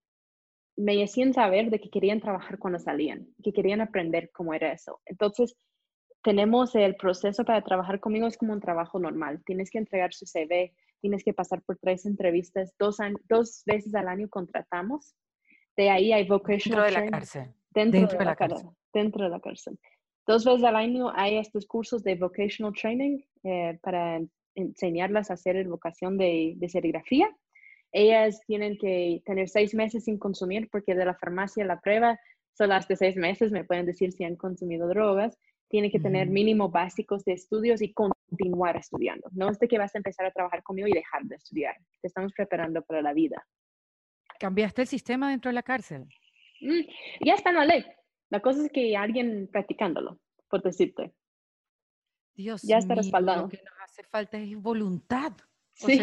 me hacían saber de que querían trabajar cuando salían, que querían aprender cómo era eso. Entonces, tenemos el proceso para trabajar conmigo, es como un trabajo normal. Tienes que entregar su CV, tienes que pasar por tres entrevistas, dos, dos veces al año contratamos. De ahí hay vocational Dentro de la cárcel. Dentro, de, la, cárcel. Dentro de la cárcel. Dos veces al año hay estos cursos de vocational training eh, para enseñarlas a hacer vocación de, de serigrafía. Ellas tienen que tener seis meses sin consumir porque de la farmacia la prueba solo hasta seis meses me pueden decir si han consumido drogas. Tienen que tener mínimo básicos de estudios y continuar estudiando. No es de que vas a empezar a trabajar conmigo y dejar de estudiar. Te estamos preparando para la vida. ¿Cambiaste el sistema dentro de la cárcel? Mm, ya está en la ley. La cosa es que alguien practicándolo, por decirte. Dios ya está respaldado. Lo que nos hace falta es voluntad. Sí.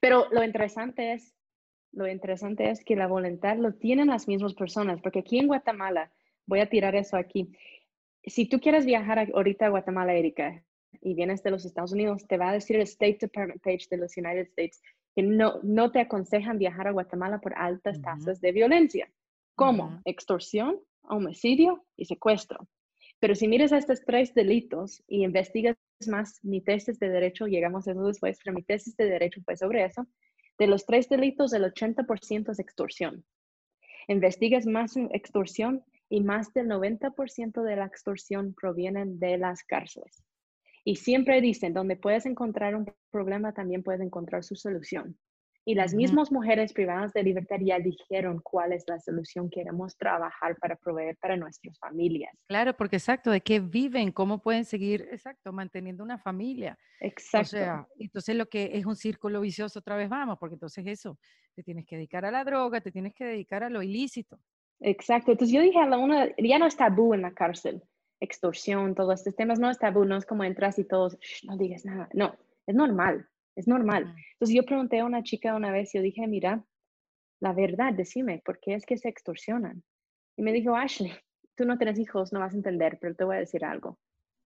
Pero lo interesante es, lo interesante es que la voluntad lo tienen las mismas personas, porque aquí en Guatemala, voy a tirar eso aquí. Si tú quieres viajar ahorita a Guatemala, Erika, y vienes de los Estados Unidos, te va a decir el State Department page de los United States que no, no te aconsejan viajar a Guatemala por altas tasas de violencia, como extorsión, homicidio y secuestro. Pero si miras a estos tres delitos y investigas más, mi tesis de derecho, llegamos a eso después, pero mi tesis de derecho fue sobre eso, de los tres delitos el 80% es extorsión. Investigas más extorsión y más del 90% de la extorsión provienen de las cárceles. Y siempre dicen, donde puedes encontrar un problema, también puedes encontrar su solución. Y las mismas mujeres privadas de libertad ya dijeron cuál es la solución que queremos trabajar para proveer para nuestras familias. Claro, porque exacto, de qué viven, cómo pueden seguir, exacto, manteniendo una familia. Exacto. O sea, entonces lo que es un círculo vicioso, otra vez vamos, porque entonces eso, te tienes que dedicar a la droga, te tienes que dedicar a lo ilícito. Exacto. Entonces yo dije a la una, ya no es tabú en la cárcel, extorsión, todos estos temas, no es tabú, no es como entras y todos, no digas nada, no, es normal es normal. Entonces yo pregunté a una chica una vez, yo dije, mira, la verdad, decime, ¿por qué es que se extorsionan? Y me dijo, Ashley, tú no tienes hijos, no vas a entender, pero te voy a decir algo.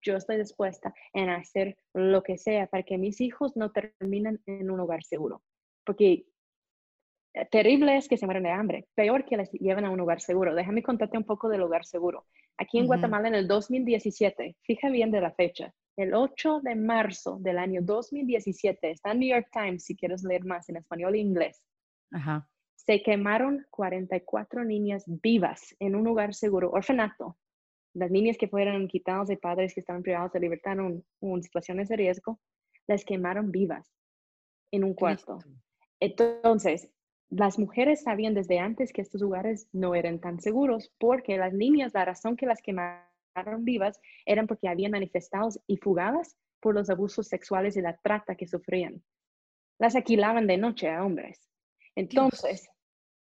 Yo estoy dispuesta en hacer lo que sea para que mis hijos no terminen en un lugar seguro. Porque eh, terrible es que se mueren de hambre, peor que les lleven a un lugar seguro. Déjame contarte un poco del lugar seguro. Aquí en Guatemala en el 2017, fija bien de la fecha, el 8 de marzo del año 2017, está en New York Times si quieres leer más en español e inglés. Se quemaron 44 niñas vivas en un lugar seguro, orfanato. Las niñas que fueron quitadas de padres que estaban privados de libertad en, situaciones de riesgo, las quemaron vivas en un cuarto. Entonces, las mujeres sabían desde antes que estos lugares no eran tan seguros porque las niñas, la razón que las quemaron vivas eran porque habían manifestado y fugadas por los abusos sexuales y la trata que sufrían. Las alquilaban de noche a hombres. Entonces,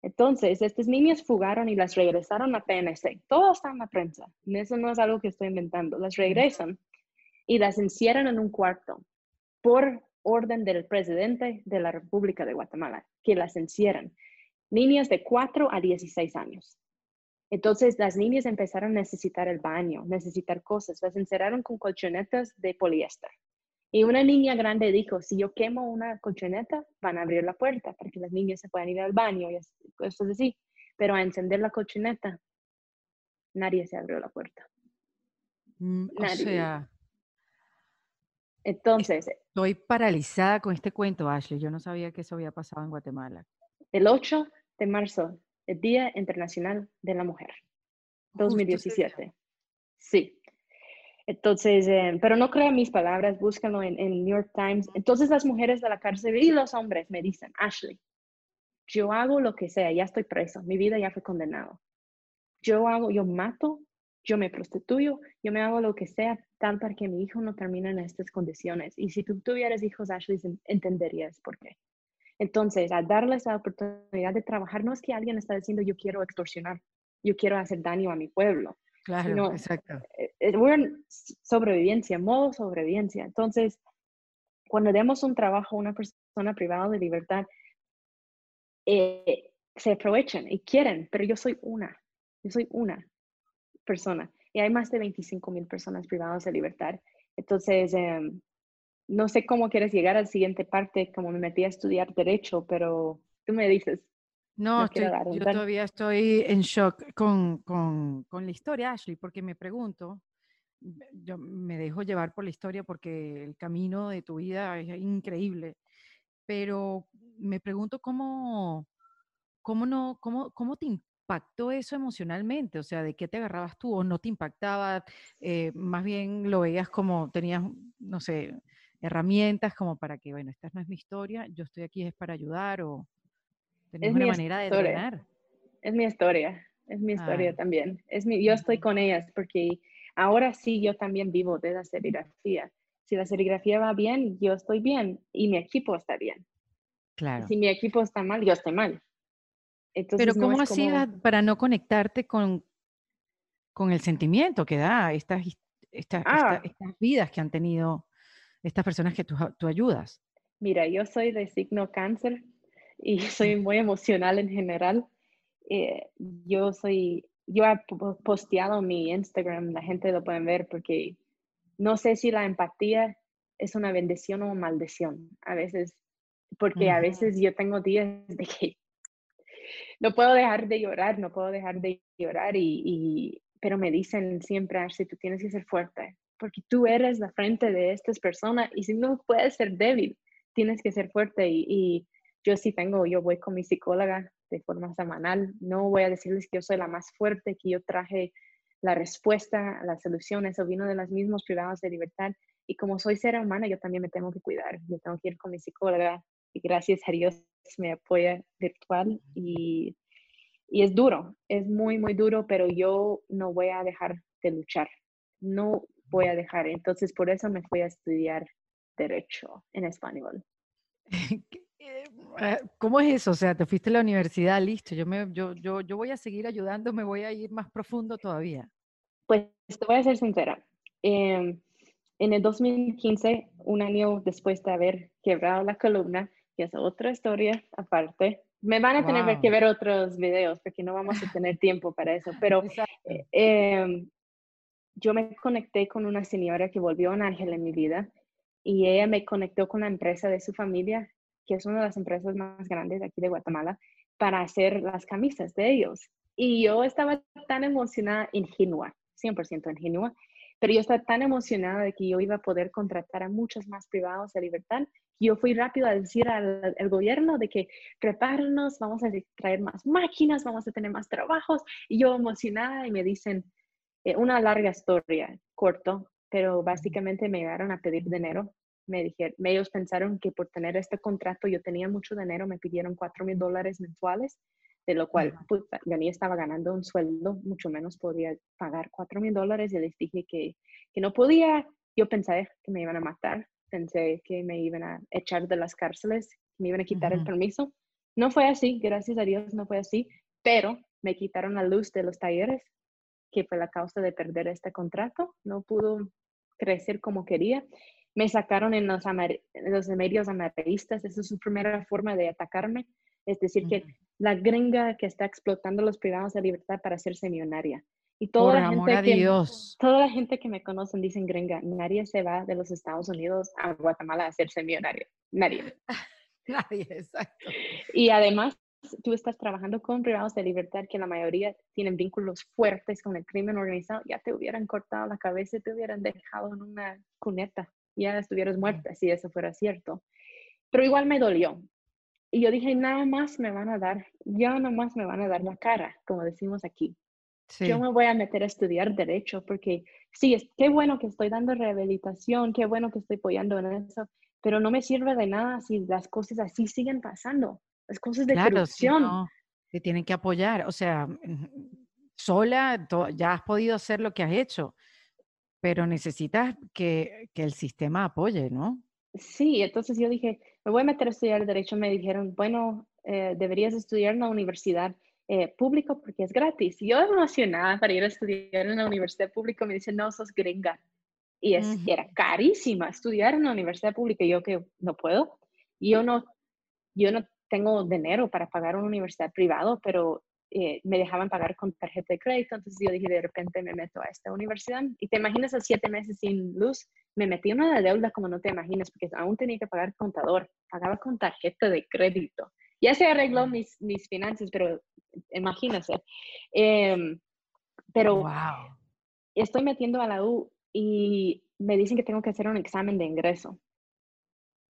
entonces, estas niñas fugaron y las regresaron a PNC. Todo está en la prensa. Eso no es algo que estoy inventando. Las regresan y las encierran en un cuarto por orden del presidente de la República de Guatemala, que las encierran. Niñas de 4 a 16 años. Entonces las niñas empezaron a necesitar el baño, necesitar cosas. Las encerraron con colchonetas de poliéster. Y una niña grande dijo, si yo quemo una colchoneta, van a abrir la puerta para que las niñas se puedan ir al baño y cosas así. Pero a encender la colchoneta, nadie se abrió la puerta. Mm, o sea, entonces. Estoy paralizada con este cuento, Ashley. Yo no sabía que eso había pasado en Guatemala. El 8 de marzo el Día Internacional de la Mujer, 2017. Sí. Entonces, eh, pero no crean mis palabras, búscalo en, en New York Times. Entonces las mujeres de la cárcel y los hombres me dicen, Ashley, yo hago lo que sea, ya estoy preso, mi vida ya fue condenado. Yo hago, yo mato, yo me prostituyo, yo me hago lo que sea, tal para que mi hijo no termine en estas condiciones. Y si tú tuvieras hijos, Ashley, entenderías por qué. Entonces, al darles la oportunidad de trabajar, no es que alguien está diciendo yo quiero extorsionar, yo quiero hacer daño a mi pueblo. Claro, exacto. Eh, eh, we're en sobrevivencia, modo sobrevivencia. Entonces, cuando demos un trabajo a una persona privada de libertad, eh, se aprovechan y quieren, pero yo soy una, yo soy una persona y hay más de 25 mil personas privadas de libertad. Entonces, em, no sé cómo quieres llegar a la siguiente parte, como me metí a estudiar derecho, pero tú me dices. No, yo todavía estoy en shock con, con, con, la historia, Ashley, porque me pregunto, yo me dejo llevar por la historia porque el camino de tu vida es increíble, pero me pregunto cómo, cómo, no, cómo, cómo te impactó eso emocionalmente? O sea, ¿de qué te agarrabas tú o no te impactaba? Eh, más bien lo veías como tenías, no sé, herramientas como para que, bueno, esta no es mi historia, yo estoy aquí es para ayudar o tener una manera de drenar. Es mi historia, es mi historia también. Es mi, yo estoy con ellas porque ahora sí yo también vivo de la serigrafía. Si la serigrafía va bien, yo estoy bien y mi equipo está bien. Claro. Si mi equipo está mal, yo estoy mal. Pero ¿cómo hacías para no conectarte con, con el sentimiento que da estas, estas, ah. estas vidas que han tenido estas personas que tú, tú, ayudas? Mira, yo soy de signo cáncer y <laughs> soy muy emocional en general. Eh, yo soy, yo he posteado mi Instagram, la gente lo puede ver porque no sé si la empatía es una bendición o maldición. A veces, porque a veces yo tengo días de que <laughs> no puedo dejar de llorar, no puedo dejar de llorar, y, pero me dicen siempre, Ashley, tú tienes que ser fuerte, porque tú eres la frente de estas personas y si no puedes ser débil, tienes que ser fuerte. Y, yo sí tengo, yo voy con mi psicóloga de forma semanal, no voy a decirles que yo soy la más fuerte, que yo traje la respuesta, la solución, eso vino de los mismos privados de libertad. Y como soy ser humana, yo también me tengo que cuidar, yo tengo que ir con mi psicóloga y gracias a Dios me apoya virtual y, y es duro, es muy, muy duro, pero yo no voy a dejar de luchar, no voy a dejar. Entonces, por eso me fui a estudiar derecho en español. <laughs> Eh, ¿Cómo es eso? O sea, te fuiste a la universidad, listo, yo, me, yo, yo, yo voy a seguir ayudando, me voy a ir más profundo todavía. Pues te voy a ser sincera. Em, en el 2015, un año después de haber quebrado la columna, que es otra historia aparte. Me van a tener que ver otros videos porque no vamos a tener tiempo para eso, <laughs> pero eh, em, yo me conecté con una señora que volvió un ángel en mi vida y ella me conectó con la empresa de su familia, que es una de las empresas más grandes aquí de Guatemala, para hacer las camisas de ellos. Y yo estaba tan emocionada, ingenua, 100% ingenua, pero yo estaba tan emocionada de que yo iba a poder contratar a muchos más privados de libertad. Yo fui rápido a decir al, gobierno de que prepárenos, vamos a traer más máquinas, vamos a tener más trabajos. Y yo emocionada y me dicen una larga historia, corto, pero básicamente me llegaron a pedir dinero. Me dijeron, ellos pensaron que por tener este contrato yo tenía mucho dinero, me pidieron cuatro mil dólares mensuales de lo cual pues, yo ni estaba ganando un sueldo, mucho menos podía pagar cuatro mil dólares y les dije que, que no podía. Yo pensé que me iban a matar, pensé que me iban a echar de las cárceles, me iban a quitar el permiso. No fue así, gracias a Dios no fue así, pero me quitaron la luz de los talleres, que fue la causa de perder este contrato. No pudo crecer como quería. Me sacaron en los, en los medios amarillistas, esa es su primera forma de atacarme. Es decir, que la gringa que está explotando los privados de libertad para hacerse millonaria. Y toda la gente que, Dios. toda la gente que me conocen dicen gringa, nadie se va de los Estados Unidos a Guatemala a hacerse millonario. Nadie. <laughs> nadie, exacto. Y además, tú estás trabajando con privados de libertad que la mayoría tienen vínculos fuertes con el crimen organizado, ya te hubieran cortado la cabeza te hubieran dejado en una cuneta, ya estuvieras muerta si eso fuera cierto. Pero igual me dolió, y yo dije, nada más me van a dar, ya nada más me van a dar la cara, como decimos aquí. yo me voy a meter a estudiar derecho porque sí, es, qué bueno que estoy dando rehabilitación, qué bueno que estoy apoyando en eso, pero no me sirve de nada si las cosas así siguen pasando, las cosas de claro, corrupción. te tienen que apoyar, o sea, sola ya has podido hacer lo que has hecho, pero necesitas que, que el sistema apoye, ¿no? Sí, entonces yo dije, me voy a meter a estudiar derecho, me dijeron, bueno, eh, deberías estudiar en la universidad eh, público porque es gratis. yo emocionada para ir a estudiar en la universidad pública, me dicen, no, sos gringa. Y es, era carísima estudiar en la universidad pública. Y yo que no puedo. Yo no, yo no tengo dinero para pagar una universidad privada, pero eh, me dejaban pagar con tarjeta de crédito. Entonces yo dije, de repente me meto a esta universidad. Y te imaginas a siete meses sin luz. Me metí en una deuda como no te imaginas, porque aún tenía que pagar contador. Pagaba con tarjeta de crédito. Ya se arregló mis, mis finanzas, pero imagínense. Em, pero estoy metiendo a la U y me dicen que tengo que hacer un examen de ingreso.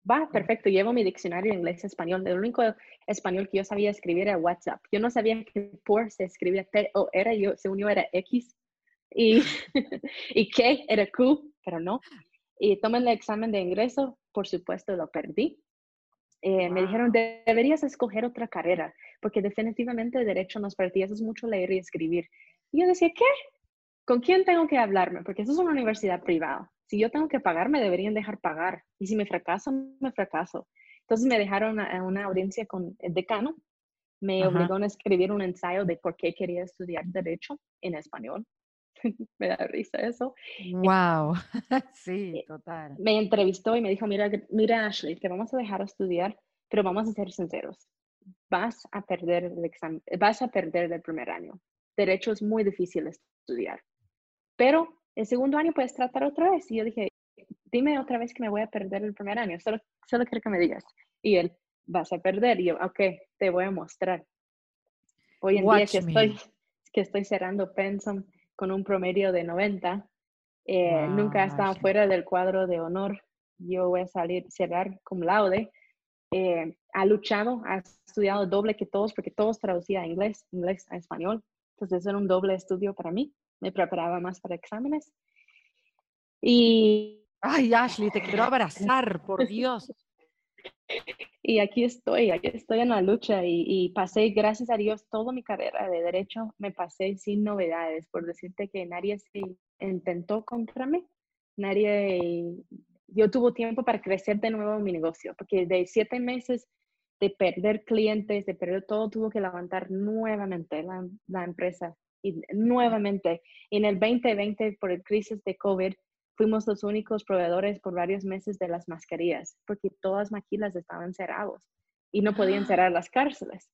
Va, perfecto, llevo mi diccionario de inglés español. El único español que yo sabía escribir era WhatsApp. Yo no sabía que por se escribía P o era, yo, según yo era X y, <laughs> y K era Q, pero no. Y tomé el examen de ingreso, por supuesto lo perdí. Eh, me dijeron, deberías escoger otra carrera, porque definitivamente derecho nos partía es mucho leer y escribir. Y yo decía, ¿qué? ¿Con quién tengo que hablarme? Porque eso es una universidad privada. Si yo tengo que pagar, me deberían dejar pagar. Y si me fracaso, me fracaso. Entonces me dejaron a, una audiencia con el decano. Me obligó a escribir un ensayo de por qué quería estudiar derecho en español. <laughs> me da risa eso. Wow, <laughs> sí, eh, total. Me entrevistó y me dijo, mira, mira Ashley, te vamos a dejar estudiar, pero vamos a ser sinceros. Vas a perder el examen, vas a perder el primer año. Derecho es muy difícil estudiar. Pero el segundo año puedes tratar otra vez. Y yo dije, dime otra vez que me voy a perder el primer año. Solo, solo quiero que me digas. Y él, vas a perder. Y yo, ok, te voy a mostrar. Hoy en día que estoy, <laughs> que estoy cerrando Pensum, con un promedio de 90. Eh, nunca ha estado fuera del cuadro de honor. Yo voy a salir, cerrar cum laude. Eh, ha luchado, ha estudiado doble que todos, porque todos traducía a inglés, inglés a español. Entonces era un doble estudio para mí. Me preparaba más para exámenes. Y... Ay, Ashley, te quiero abrazar, por <laughs> Dios. Y aquí estoy, aquí estoy en la lucha y, pasé, gracias a Dios, toda mi carrera de derecho me pasé sin novedades, por decirte que nadie se intentó contra mí, nadie, yo tuve tiempo para crecer de nuevo mi negocio, porque de siete meses de perder clientes, de perder todo, tuvo que levantar nuevamente la, la empresa y nuevamente en el 2020 por el crisis de COVID fuimos los únicos proveedores por varios meses de las mascarillas, porque todas las maquilas estaban cerrados y no podían ¡Ah! cerrar las cárceles.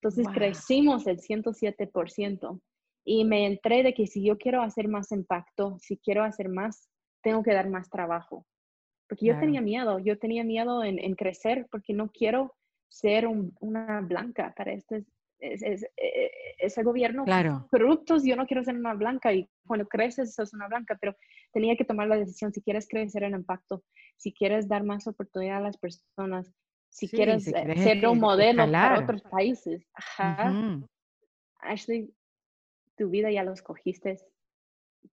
Entonces crecimos el 107% y me entré de que si yo quiero hacer más impacto, si quiero hacer más, tengo que dar más trabajo. Porque yo tenía miedo, yo tenía miedo en, crecer porque no quiero ser una blanca para este, es, eh, ese gobierno claro. corruptos, yo no quiero ser una blanca y cuando creces sos una blanca, pero tenía que tomar la decisión si quieres crecer en impacto, si quieres dar más oportunidad a las personas, si quieres eh, ser un modelo para otros países. Ajá. Ashley, tu vida ya lo escogiste,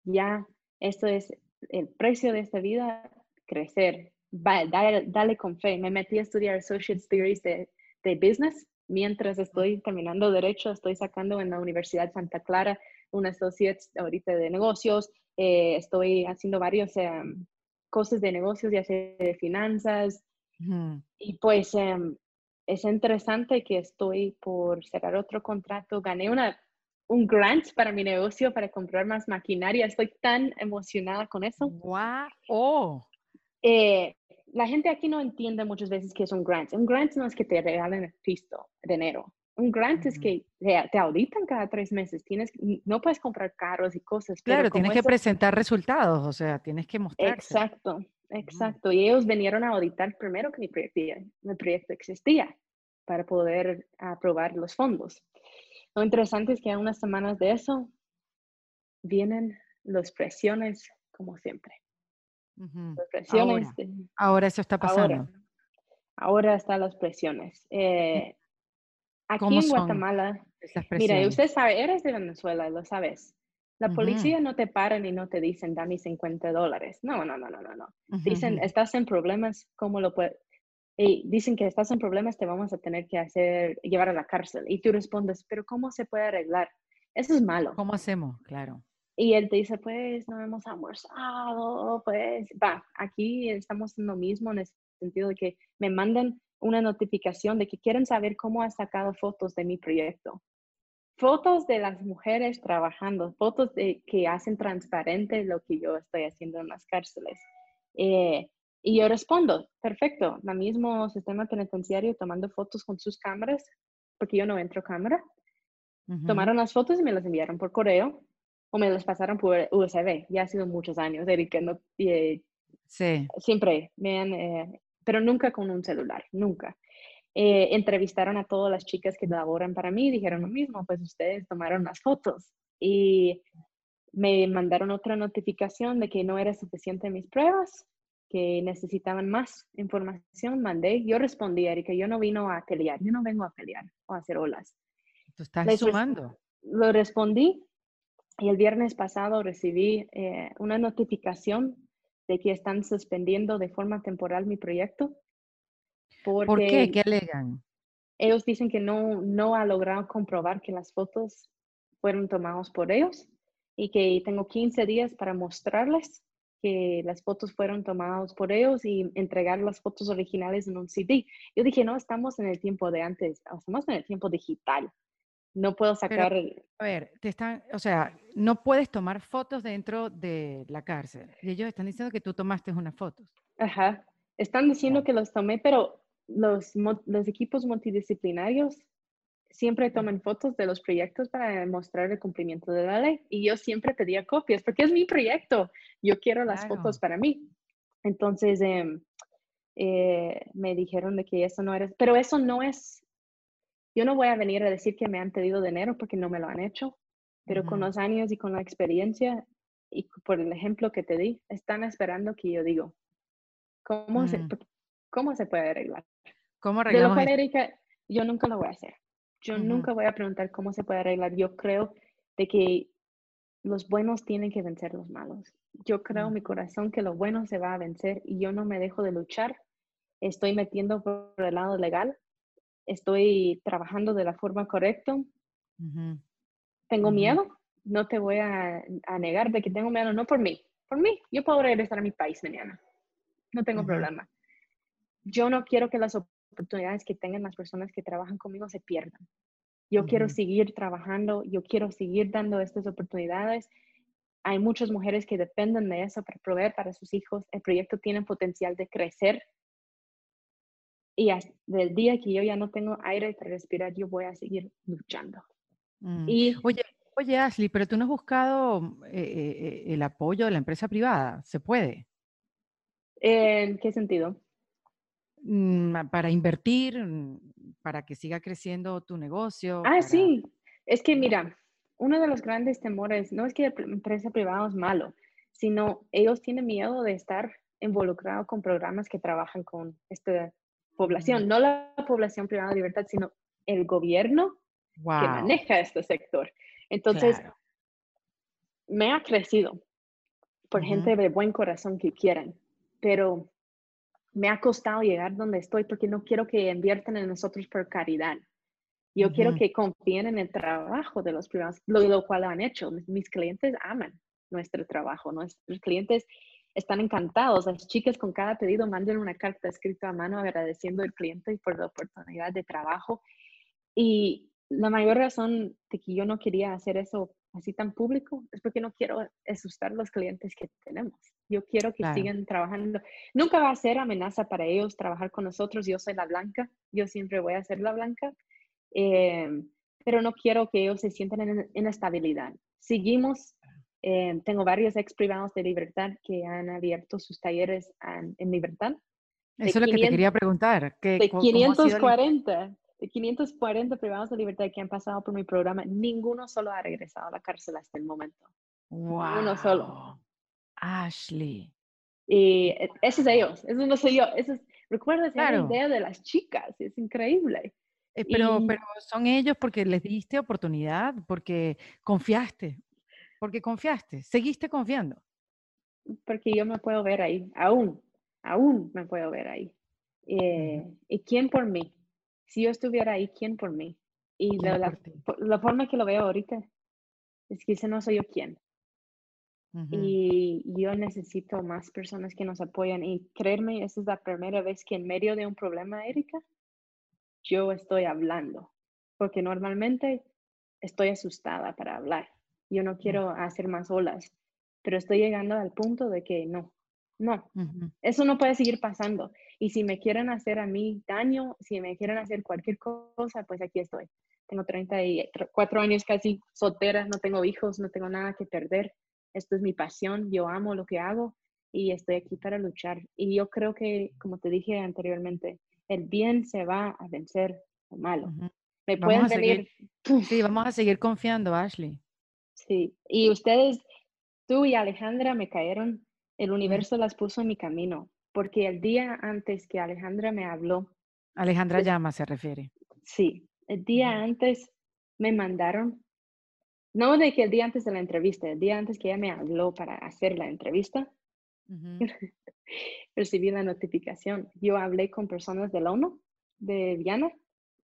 ya esto es el precio de esta vida, crecer, dale, dale, con fe. Me metí a estudiar Associate Theories de, de Business mientras estoy terminando derecho, estoy sacando en la Universidad Santa Clara un associate ahorita de negocios, eh, estoy haciendo varios em, cosas de negocios, ya sea de finanzas. Y pues em, es interesante que estoy por cerrar otro contrato, gané una, un grant para mi negocio para comprar más maquinaria, estoy tan emocionada con eso. ¡Wow! Oh. Eh, la gente aquí no entiende muchas veces que es un grant. Un grant no es que te regalen pisto, dinero. Un grant es que te, auditan cada tres meses. Tienes, no puedes comprar carros y cosas. Claro, tienes que presentar resultados, o sea, tienes que mostrar. Exacto, exacto. Y ellos vinieron a auditar primero que mi proyecto, mi proyecto existía para poder aprobar los fondos. Lo interesante es que a unas semanas de eso vienen las presiones como siempre ahora, ahora, eso está pasando. Ahora, ahora están las presiones. Eh, Aquí en Guatemala, mira, usted sabe, eres de Venezuela, lo sabes. La policía no te paran y no te dicen, dame 50 dólares. No, no, no, no, no, no. Dicen, estás en problemas, ¿cómo lo puedes? Y dicen que estás en problemas, te vamos a tener que hacer, llevar a la cárcel. Y tú respondes, pero ¿cómo se puede arreglar? Eso es malo. ¿Cómo hacemos? Claro. Y él te dice, pues no hemos almorzado, pues va, aquí estamos en lo mismo en el sentido de que me mandan una notificación de que quieren saber cómo has sacado fotos de mi proyecto. Fotos de las mujeres trabajando, fotos de que hacen transparente lo que yo estoy haciendo en las cárceles. Eh, y yo respondo, perfecto, el mismo sistema penitenciario tomando fotos con sus cámaras, porque yo no entro cámara. Tomaron las fotos y me las enviaron por correo o me las pasaron por USB. Ya ha sido muchos años, Erika. No, eh, sí. Siempre me han, eh, pero nunca con un celular, nunca. Eh, entrevistaron a todas las chicas que laboran para mí, dijeron lo mismo, pues ustedes tomaron las fotos y me mandaron otra notificación de que no era suficiente mis pruebas, que necesitaban más información, mandé, yo respondí, Erika, yo no vino a pelear, yo no vengo a pelear o a hacer olas. ¿Tú estás sumando? Lo respondí y el viernes pasado recibí eh, una notificación de que están suspendiendo de forma temporal mi proyecto. ¿Por qué? ¿Qué alegan? Ellos dicen que no, no ha logrado comprobar que las fotos fueron tomadas por ellos y que tengo 15 días para mostrarles que las fotos fueron tomadas por ellos y entregar las fotos originales en un CD. Yo dije, no, estamos en el tiempo de antes, estamos en el tiempo digital no puedo sacar... a ver, te están, o sea, no puedes tomar fotos dentro de la cárcel. Y ellos están diciendo que tú tomaste unas fotos. Ajá. Están diciendo que los tomé, pero los, los equipos multidisciplinarios siempre toman fotos de los proyectos para demostrar el cumplimiento de la ley. Y yo siempre pedía copias, porque es mi proyecto. Yo quiero las fotos para mí. Entonces, em, eh, me dijeron de que eso no era, pero eso no es yo no voy a venir a decir que me han pedido dinero porque no me lo han hecho, pero con los años y con la experiencia y por el ejemplo que te di, están esperando que yo digo, ¿cómo, se, ¿cómo se puede arreglar? ¿Cómo? De lo Erika, yo nunca lo voy a hacer. Yo nunca voy a preguntar cómo se puede arreglar. Yo creo de que los buenos tienen que vencer los malos. Yo creo en mi corazón que lo bueno se va a vencer y yo no me dejo de luchar. Estoy metiendo por el lado legal estoy trabajando de la forma correcta. Tengo miedo, no te voy a, negar de que tengo miedo, no por mí, por mí. Yo puedo regresar a mi país mañana, no tengo problema. Yo no quiero que las oportunidades que tengan las personas que trabajan conmigo se pierdan. Yo quiero seguir trabajando, yo quiero seguir dando estas oportunidades. Hay muchas mujeres que dependen de eso para proveer para sus hijos. El proyecto tiene potencial de crecer y hasta el día que yo ya no tengo aire para respirar, yo voy a seguir luchando. Mm. Y, oye, oye, Ashley, pero tú no has buscado eh, eh, eh, el apoyo de la empresa privada. ¿Se puede? ¿En qué sentido? Mm, para invertir, mm, para que siga creciendo tu negocio. Ah, sí. Es que mira, uno de los grandes temores no es que la empresa privada es malo, sino ellos tienen miedo de estar involucrados con programas que trabajan con este población, no la población privada de libertad, sino el gobierno que maneja este sector. Entonces, me ha crecido por gente de buen corazón que quieran, pero me ha costado llegar donde estoy porque no quiero que inviertan en nosotros por caridad. Yo quiero que confíen en el trabajo de los privados, lo, lo cual han hecho. Mis clientes aman nuestro trabajo, nuestros clientes están encantados. Las chicas con cada pedido mandan una carta escrita a mano agradeciendo al cliente por la oportunidad de trabajo. Y la mayor razón de que yo no quería hacer eso así tan público es porque no quiero asustar a los clientes que tenemos. Yo quiero que sigan trabajando. Nunca va a ser amenaza para ellos trabajar con nosotros. Yo soy la blanca, yo siempre voy a ser la blanca, eh, pero no quiero que ellos se sientan en inestabilidad. Seguimos eh, tengo varios ex privados de libertad que han abierto sus talleres en, libertad. Eso es lo que te quería preguntar. de 540, de 540 privados de libertad que han pasado por mi programa, ninguno solo ha regresado a la cárcel hasta el momento. Wow. Uno solo. Ashley. Y e, ese es ellos, eso no soy yo. Eso es, recuerda esa idea de las chicas, es increíble. Eh, pero, pero son ellos porque les diste oportunidad, porque confiaste, porque confiaste, seguiste confiando. Porque yo me puedo ver ahí, aún, aún me puedo ver ahí. Eh, ¿Y quién por mí? Si yo estuviera ahí, ¿quién por mí? Y la, la, forma que lo veo ahorita es que ese no soy yo quién. Y yo necesito más personas que nos apoyen. Y creerme, esa es la primera vez que en medio de un problema, Erika, yo estoy hablando. Porque normalmente estoy asustada para hablar. Yo no quiero hacer más olas. Pero estoy llegando al punto de que no, no, eso no puede seguir pasando. Y si me quieren hacer a mí daño, si me quieren hacer cualquier cosa, pues aquí estoy. Tengo 34 años casi soltera, no tengo hijos, no tengo nada que perder. Esto es mi pasión, yo amo lo que hago y estoy aquí para luchar. Y yo creo que, como te dije anteriormente, el bien se va a vencer lo malo. Me pueden venir. sí, vamos a seguir confiando, Ashley. Sí, y ustedes, tú y Alejandra me cayeron, el universo las puso en mi camino porque el día antes que Alejandra me habló. Alejandra Llama se refiere. Sí, el día antes me mandaron, no de que el día antes de la entrevista, el día antes que ella me habló para hacer la entrevista, <laughs> recibí la notificación. Yo hablé con personas de la ONU, de Viana,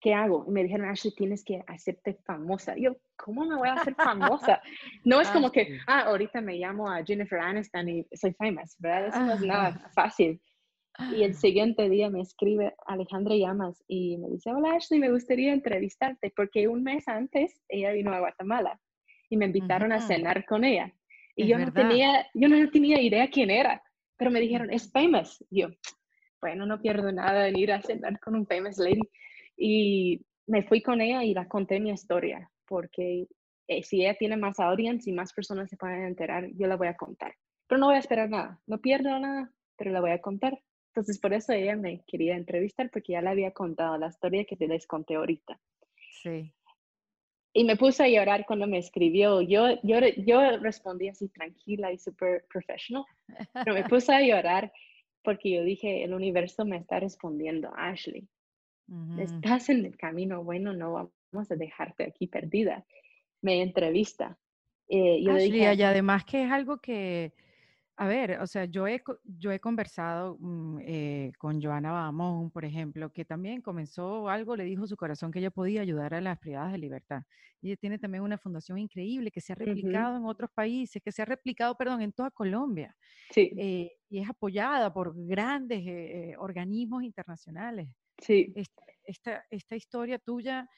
¿qué hago? Y me dijeron, Ashley, tienes que hacerte famosa. Yo, ¿cómo me voy a hacer famosa? No es <laughs> como que, ah, ahorita me llamo a Jennifer Aniston y soy famous, ¿verdad? Eso no es nada fácil. Y el siguiente día me escribe Alejandra Llamas y me dice, hola Ashley, me gustaría entrevistarte porque un mes antes ella vino a Guatemala y me invitaron a cenar con ella. Y yo no, tenía, yo no tenía idea quién era, pero me dijeron, es famous. yo, bueno, no pierdo nada en ir a cenar con un famous lady. Y me fui con ella y la conté mi historia, porque eh, si ella tiene más audience y más personas se pueden enterar, yo la voy a contar. Pero no voy a esperar nada, no pierdo nada, pero la voy a contar. Entonces, por eso ella me quería entrevistar, porque ya le había contado la historia que te les conté ahorita. Sí. Y me puse a llorar cuando me escribió. Yo, yo, yo respondí así tranquila y súper profesional, pero me <laughs> puse a llorar porque yo dije, el universo me está respondiendo, Ashley. Estás en el camino bueno, no vamos a dejarte aquí perdida. Me entrevista. Eh, yo dije, y además que es algo que, a ver, o sea, yo he, yo he conversado mm, eh, con Joana Bamón, por ejemplo, que también comenzó algo, le dijo su corazón que ella podía ayudar a las privadas de libertad. Y ella tiene también una fundación increíble que se ha replicado en otros países, que se ha replicado, perdón, en toda Colombia. Sí. Eh, y es apoyada por grandes organismos internacionales. Sí. Esta, esta, historia tuya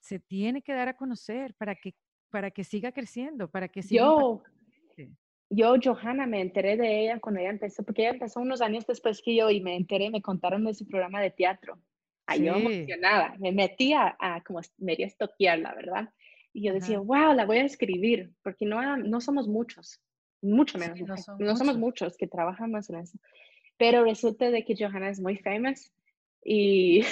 se tiene que dar a conocer para que, para que siga creciendo, para que siga... Yo, yo, Johanna, me enteré de ella cuando ella empezó, porque ella empezó unos años después que yo y me enteré, me contaron de su programa de teatro. Ay, yo emocionada, me metí a, como medio estoquear, la verdad. Y yo decía, wow, la voy a escribir, porque no, no somos muchos, mucho menos, no, somos muchos que trabajamos en eso. Pero resulta de que Johanna es muy famous y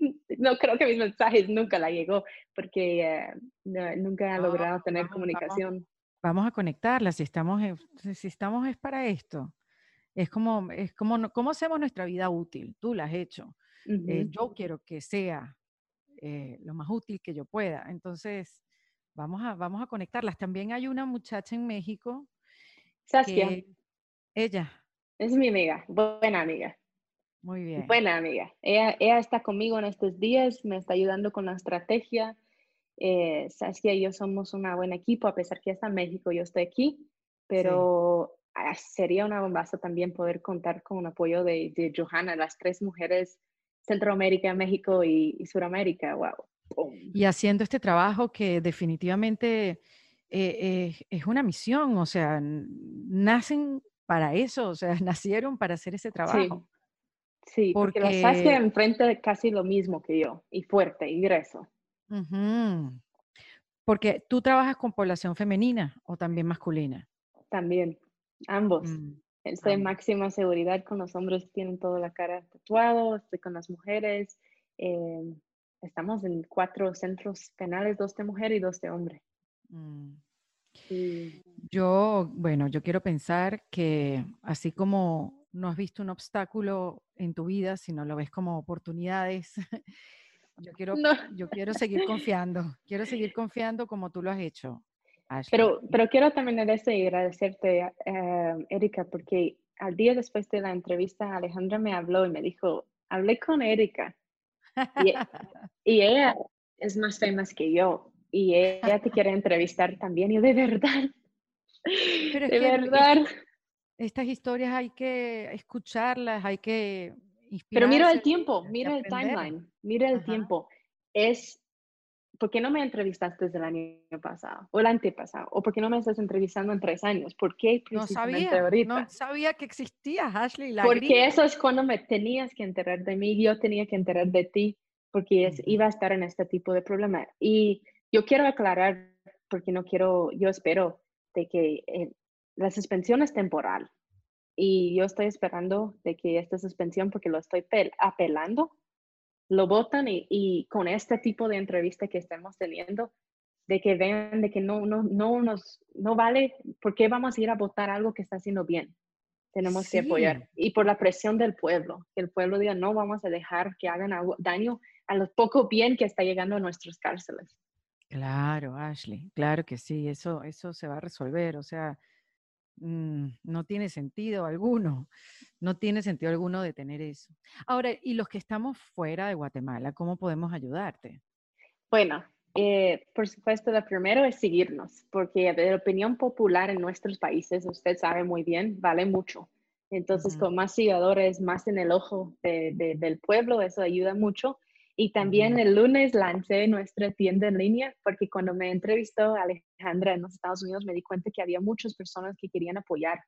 <laughs> no creo que mis mensajes nunca la llegó porque eh, nunca ha logrado tener comunicación. Vamos, a conectarla, si estamos, si estamos es para esto. Es como, es como, ¿cómo hacemos nuestra vida útil? Tú la has hecho. Eh, yo quiero que sea eh, lo más útil que yo pueda. Entonces, vamos a, vamos a conectarlas. También hay una muchacha en México. Saskia. ella. Es mi amiga, buena amiga. Muy bien. Buena amiga. Ella, ella está conmigo en estos días, me está ayudando con la estrategia. Eh, Saskia y yo somos un buen equipo, a pesar que está en México, yo estoy aquí, pero ah, sería una bombaza también poder contar con un apoyo de, de Johanna, las tres mujeres Centroamérica, México y, y Suramérica. Wow. Y haciendo este trabajo que definitivamente eh, es una misión, o sea, nacen para eso, o sea, <laughs> nacieron para hacer ese trabajo. Sí, porque, porque la Saskia enfrenta casi lo mismo que yo, y fuerte, y grueso. Porque tú trabajas con población femenina o también masculina. También, ambos. Mm, estoy en máxima seguridad con los hombres, tienen toda la cara tatuado, estoy con las mujeres. Em, estamos en cuatro centros penales, dos de mujer y dos de hombre. Mm. Yo, bueno, yo quiero pensar que así como no has visto un obstáculo en tu vida, sino lo ves como oportunidades, <laughs> Yo <laughs> quiero, yo quiero seguir confiando, quiero seguir confiando como tú lo has hecho. Pero, pero quiero y agradecerte, eh, Erika, porque al día después de la entrevista, Alejandra me habló y me dijo, hablé con Erika y, <laughs> y ella es más famous que yo y ella te quiere entrevistar también. Y de verdad, pero de verdad. Estas historias hay que escucharlas, hay que Pero mira el tiempo, mira el timeline, mira el tiempo. Es ¿por qué no me entrevistaste desde el año pasado o el antepasado? ¿O por qué no me estás entrevistando en tres años? ¿Por qué no sabía, ahorita? No sabía que existías, Ashley. porque eso es cuando me tenías que enterar de mí, yo tenía que enterar de ti, porque iba a estar en este tipo de problema. Y yo quiero aclarar, porque no quiero, yo espero de que eh, la suspensión es temporal. Y yo estoy esperando de que esta suspensión, porque lo estoy apelando, lo votan y, con este tipo de entrevista que estamos teniendo, de que vean de que no, no, no, nos, no vale, ¿por qué vamos a ir a votar algo que está haciendo bien? Tenemos que apoyar. Y por la presión del pueblo, que el pueblo diga, no vamos a dejar que hagan algo, daño a lo poco bien que está llegando a nuestras cárceles. Claro, Ashley, claro que sí, eso, eso se va a resolver. O sea, Mm, no tiene sentido alguno, <laughs> no tiene sentido alguno de tener eso. Ahora, y los que estamos fuera de Guatemala, ¿cómo podemos ayudarte? Bueno, eh, por supuesto, lo primero es seguirnos, porque la opinión popular en nuestros países, usted sabe muy bien, vale mucho. Entonces, con más seguidores, más en el ojo del pueblo, eso ayuda mucho. Y también el lunes lancé nuestra tienda en línea porque cuando me entrevistó Alejandra en los Estados Unidos me di cuenta que había muchas personas que querían apoyar.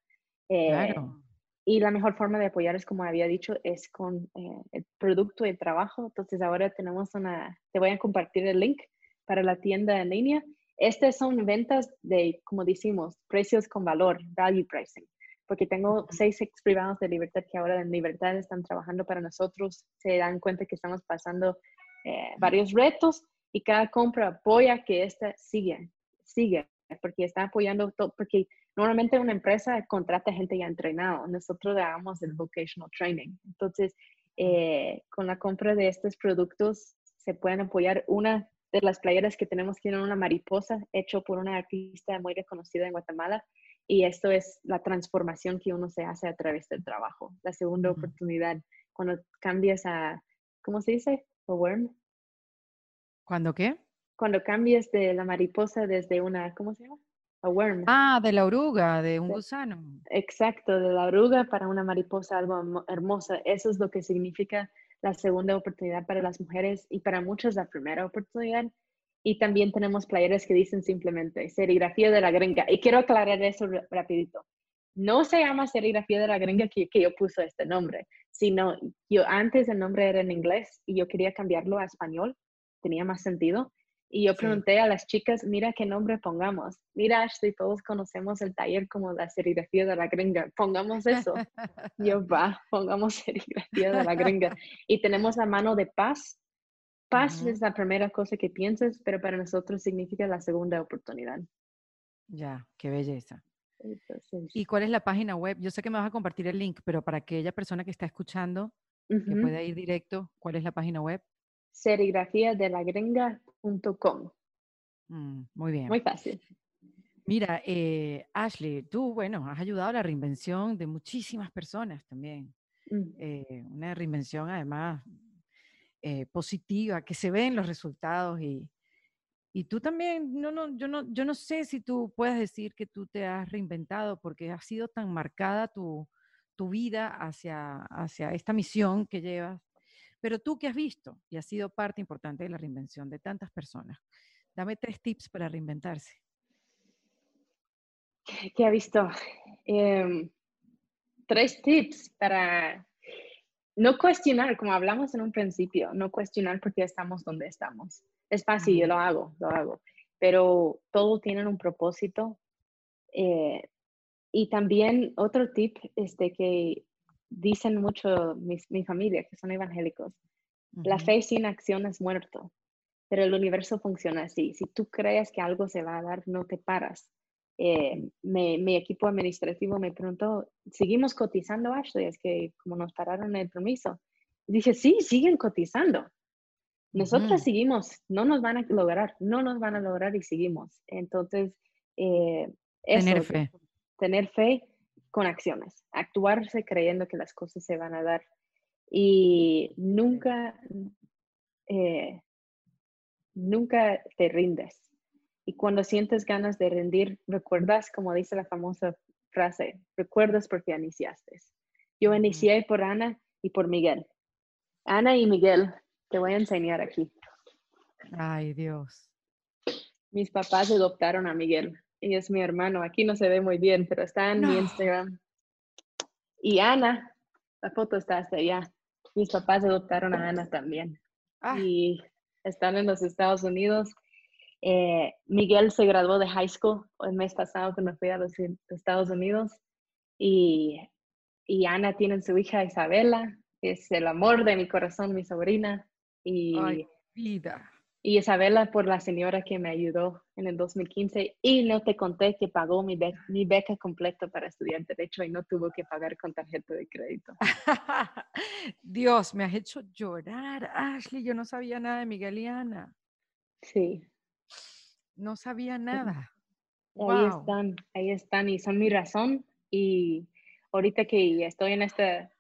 Eh, claro. Y la mejor forma de apoyar es, como había dicho, es con eh, el producto y trabajo. Entonces ahora tenemos una, te voy a compartir el link para la tienda en línea. Estas son ventas de, como decimos, precios con valor, value pricing porque tengo seis ex privados de libertad que ahora en libertad están trabajando para nosotros, se dan cuenta que estamos pasando eh, varios retos y cada compra apoya que esta sigue, sigue, porque está apoyando todo, porque normalmente una empresa contrata gente ya entrenado, nosotros damos el vocational training. Entonces, eh, con la compra de estos productos se pueden apoyar. Una de las playeras que tenemos tiene una mariposa hecho por una artista muy reconocida en Guatemala y esto es la transformación que uno se hace a través del trabajo. La segunda oportunidad, cuando cambias a, ¿cómo se dice? A worm. ¿Cuándo qué? Cuando cambias de la mariposa desde una, ¿cómo se llama? A worm. Ah, de la oruga, de un gusano. Exacto, de la oruga para una mariposa, algo hermosa. Eso es lo que significa la segunda oportunidad para las mujeres y para muchas la primera oportunidad y también tenemos playeras que dicen simplemente serigrafía de la gringa. Y quiero aclarar eso rapidito. No se llama serigrafía de la gringa que, que yo puse este nombre, sino yo antes el nombre era en inglés y yo quería cambiarlo a español, tenía más sentido. Y yo pregunté a las chicas, mira qué nombre pongamos. Mira, Ashley, todos conocemos el taller como la serigrafía de la gringa. Pongamos eso. <laughs> yo, va, pongamos serigrafía de la gringa. Y tenemos la mano de paz Paz es la primera cosa que piensas, pero para nosotros significa la segunda oportunidad. Ya, qué belleza. ¿Y cuál es la página web? Yo sé que me vas a compartir el link, pero para aquella persona que está escuchando, que pueda ir directo, ¿cuál es la página web? serigrafiadelagringa.com. Mm, muy bien. Muy fácil. Mira, eh, Ashley, tú, bueno, has ayudado a la reinvención de muchísimas personas también. Mm. Eh, una reinvención además eh, positiva, que se ven los resultados y, y tú también, no, no, yo, no, yo no sé si tú puedes decir que tú te has reinventado porque ha sido tan marcada tu, tu vida hacia, hacia esta misión que llevas, pero tú que has visto y has sido parte importante de la reinvención de tantas personas, dame tres tips para reinventarse. ¿Qué ha visto? Em, tres tips para no cuestionar, como hablamos en un principio, no cuestionar por qué estamos donde estamos. Es fácil, yo lo hago, lo hago, pero todo tiene un propósito. Eh, y también otro tip este, que dicen mucho mi familia, que son evangélicos, la fe sin acción es muerto, pero el universo funciona así. Si tú crees que algo se va a dar, no te paras. Eh, mi equipo administrativo me preguntó, ¿seguimos cotizando, Ashley? Es que como nos pararon el permiso. dije, sí, siguen cotizando. nosotros seguimos, no nos van a lograr, no nos van a lograr y seguimos. Entonces, eh, tener fe. Tener fe con acciones, actuarse creyendo que las cosas se van a dar y nunca, eh, nunca te rindes. Y cuando sientes ganas de rendir, recuerdas, como dice la famosa frase, recuerdas porque iniciaste. Yo inicié por Ana y por Miguel. Ana y Miguel, te voy a enseñar aquí. Ay, Dios. Mis papás adoptaron a Miguel y es mi hermano. Aquí no se ve muy bien, pero está en mi Instagram. Y Ana, la foto está hasta allá. Mis papás adoptaron a Ana también. Ah. Y están en los Estados Unidos eh, Miguel se graduó de high school el mes pasado cuando fui a los Estados Unidos y, y Ana tiene su hija Isabela, es el amor de mi corazón, mi sobrina. Y, vida. Y Isabela por la señora que me ayudó en el 2015 y no te conté que pagó mi, mi beca completa para estudiar Derecho y no tuvo que pagar con tarjeta de crédito. <laughs> Dios, me has hecho llorar, Ashley. Yo no sabía nada de Miguel y Ana. Sí, no sabía nada. Ahí están, ahí están y son mi razón. Y ahorita que estoy en esta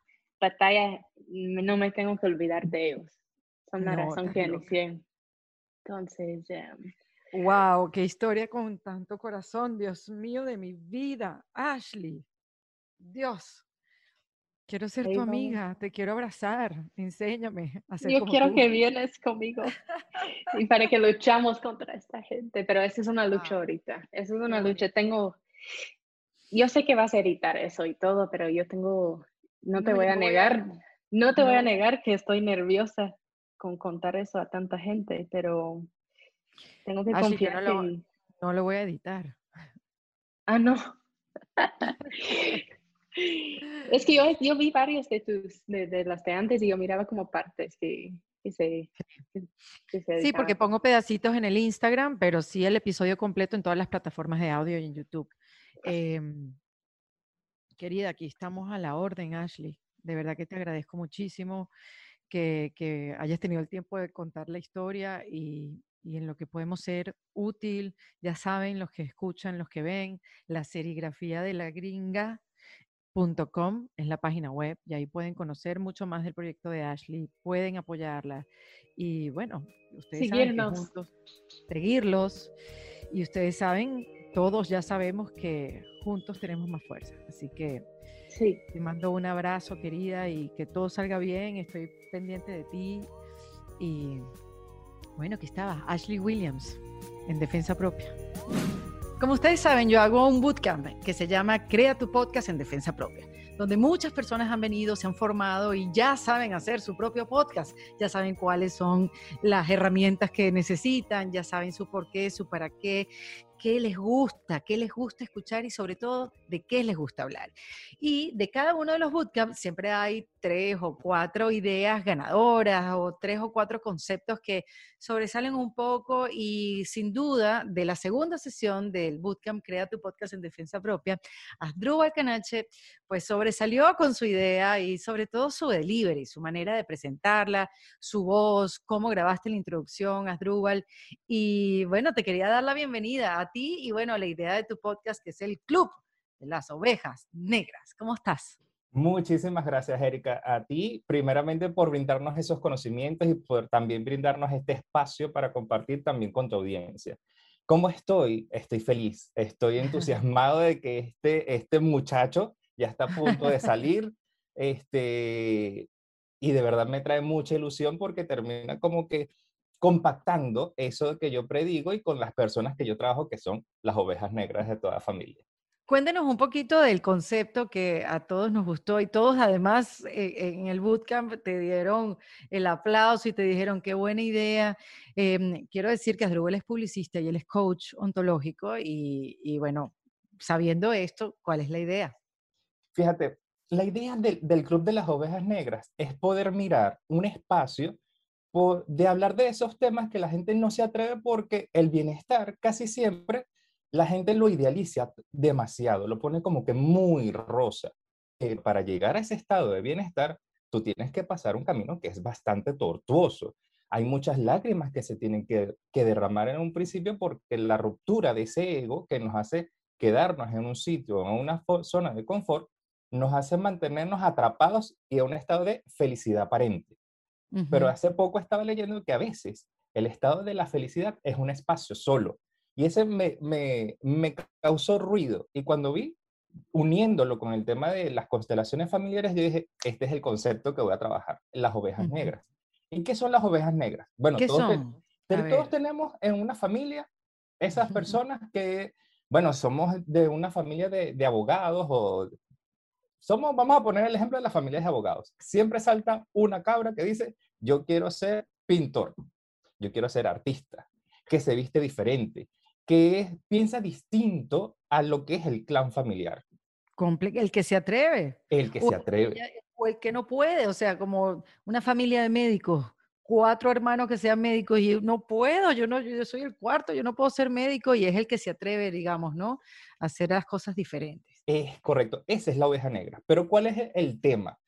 batalla, no me tengo que olvidar de ellos. Son la razón que inicié. Entonces, wow, qué historia con tanto corazón, Dios mío de mi vida, Ashley. Dios, Quiero ser tu amiga, te quiero abrazar, enséñame a Yo quiero que vienes conmigo y para que luchamos contra esta gente, pero esa es una lucha ahorita, esa es una lucha. Tengo, yo sé que vas a editar eso y todo, pero yo tengo, no te voy a negar, no te voy a negar que estoy nerviosa con contar eso a tanta gente, pero tengo que confiar no lo, no lo voy a editar. Ah, no. <laughs> <laughs> Es que yo, yo vi varios de tus, de, las de antes y yo miraba como partes que, se, Sí, porque pongo pedacitos en el Instagram, pero sí el episodio completo en todas las plataformas de audio y en YouTube. Em, querida, aquí estamos a la orden, Ashley. De verdad que te agradezco muchísimo que, que hayas tenido el tiempo de contar la historia y, y en lo que podemos ser útil. Ya saben, los que escuchan, los que ven, la serigrafía de la gringa Com es la página web y ahí pueden conocer mucho más del proyecto de Ashley, pueden apoyarla y bueno, ustedes saben que juntos seguirlos y ustedes saben, todos ya sabemos que juntos tenemos más fuerza, así que sí. te mando un abrazo querida y que todo salga bien, estoy pendiente de ti y bueno, aquí estaba Ashley Williams en defensa propia. Como ustedes saben, yo hago un bootcamp que se llama Crea tu podcast en defensa propia, donde muchas personas han venido, se han formado y ya saben hacer su propio podcast, ya saben cuáles son las herramientas que necesitan, ya saben su por qué, su para qué, qué les gusta, qué les gusta escuchar y sobre todo de qué les gusta hablar. Y de cada uno de los bootcamps siempre hay tres o cuatro ideas ganadoras o tres o cuatro conceptos que sobresalen un poco y sin duda de la segunda sesión del bootcamp Crea tu podcast en defensa propia, Asdrúbal Canache pues sobresalió con su idea y sobre todo su delivery, su manera de presentarla, su voz, cómo grabaste la introducción, Asdrúbal. Y bueno, te quería dar la bienvenida a ti y bueno, la idea de tu podcast que es el Club de las Ovejas Negras. ¿Cómo estás? Muchísimas gracias, Erika. A ti, primeramente, por brindarnos esos conocimientos y por también brindarnos este espacio para compartir también con tu audiencia. ¿Cómo estoy? Estoy feliz, estoy <laughs> entusiasmado de que este, este muchacho ya está a punto de salir. <laughs> Este, y de verdad me trae mucha ilusión porque termina como que compactando eso que yo predigo y con las personas que yo trabajo, que son las ovejas negras de toda familia. Cuéntenos un poquito del concepto que a todos nos gustó y todos además eh, en el bootcamp te dieron el aplauso y te dijeron qué buena idea. Em, quiero decir que Asdrúbal es publicista y él es coach ontológico y, bueno, sabiendo esto, ¿cuál es la idea? Fíjate, la idea del Club de las Ovejas Negras es poder mirar un espacio de hablar de esos temas que la gente no se atreve porque el bienestar casi siempre la gente lo idealiza demasiado, lo pone como que muy rosa. Eh, para llegar a ese estado de bienestar, tú tienes que pasar un camino que es bastante tortuoso. hay muchas lágrimas que se tienen que, que derramar en un principio porque la ruptura de ese ego que nos hace quedarnos en un sitio, en una zona de confort, nos hace mantenernos atrapados y en un estado de felicidad aparente. Pero hace poco estaba leyendo que a veces el estado de la felicidad es un espacio solo. Y ese me, me, me causó ruido. Y cuando vi, uniéndolo con el tema de las constelaciones familiares, yo dije, este es el concepto que voy a trabajar, las ovejas negras. ¿Y qué son las ovejas negras? Bueno, todos, todos tenemos en una familia esas personas que, bueno, somos de una familia de, de, abogados o somos, vamos a poner el ejemplo de las familias de abogados. Siempre salta una cabra que dice, yo quiero ser pintor, yo quiero ser artista, que se viste diferente, que piensa distinto a lo que es el clan familiar. el que se atreve. El que se atreve o el que no puede, o sea, como una familia de médicos, cuatro hermanos que sean médicos y no puedo, yo no, yo soy el cuarto, yo no puedo ser médico y es el que se atreve, digamos, ¿no? A hacer las cosas diferentes. Es correcto, esa es la oveja negra. Pero ¿cuál es el tema?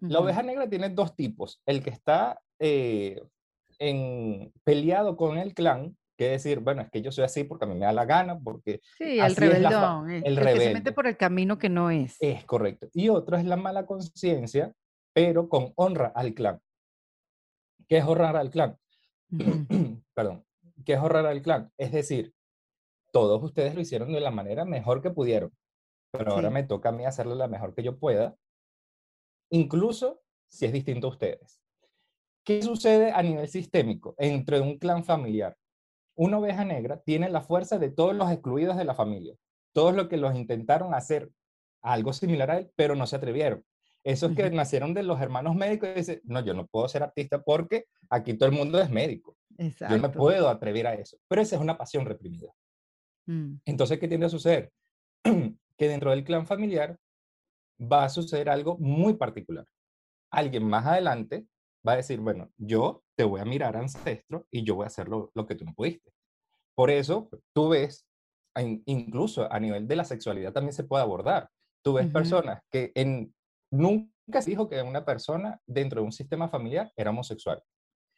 La oveja negra tiene dos tipos, el que está eh, en, peleado con el clan que decir, bueno, es que yo soy así porque a mí me da la gana, porque... Sí, el rebeldón, el, el, que se mete por el camino que no es. Es correcto. Y otro es la mala conciencia, pero con honra al clan. ¿Qué es honrar al clan? <clears throat> Perdón. ¿Qué es honrar al clan? Es decir, todos ustedes lo hicieron de la manera mejor que pudieron, pero ahora me toca a mí hacerlo la mejor que yo pueda, incluso si es distinto a ustedes. ¿Qué sucede a nivel sistémico entre un clan familiar? Una oveja negra tiene la fuerza de todos los excluidos de la familia, todos los que los intentaron hacer algo similar a él, pero no se atrevieron. Esos que nacieron de los hermanos médicos y dicen, no, yo no puedo ser artista porque aquí todo el mundo es médico. Yo no puedo atrever a eso. Pero esa es una pasión reprimida. Mm. Entonces, ¿qué tiende a suceder? <clears throat> que dentro del clan familiar va a suceder algo muy particular. Alguien más adelante va a decir, bueno, yo te voy a mirar ancestro y yo voy a hacer lo, que tú no pudiste. Por eso, tú ves, incluso a nivel de la sexualidad también se puede abordar. Tú ves personas que en, nunca se dijo que una persona dentro de un sistema familiar era homosexual.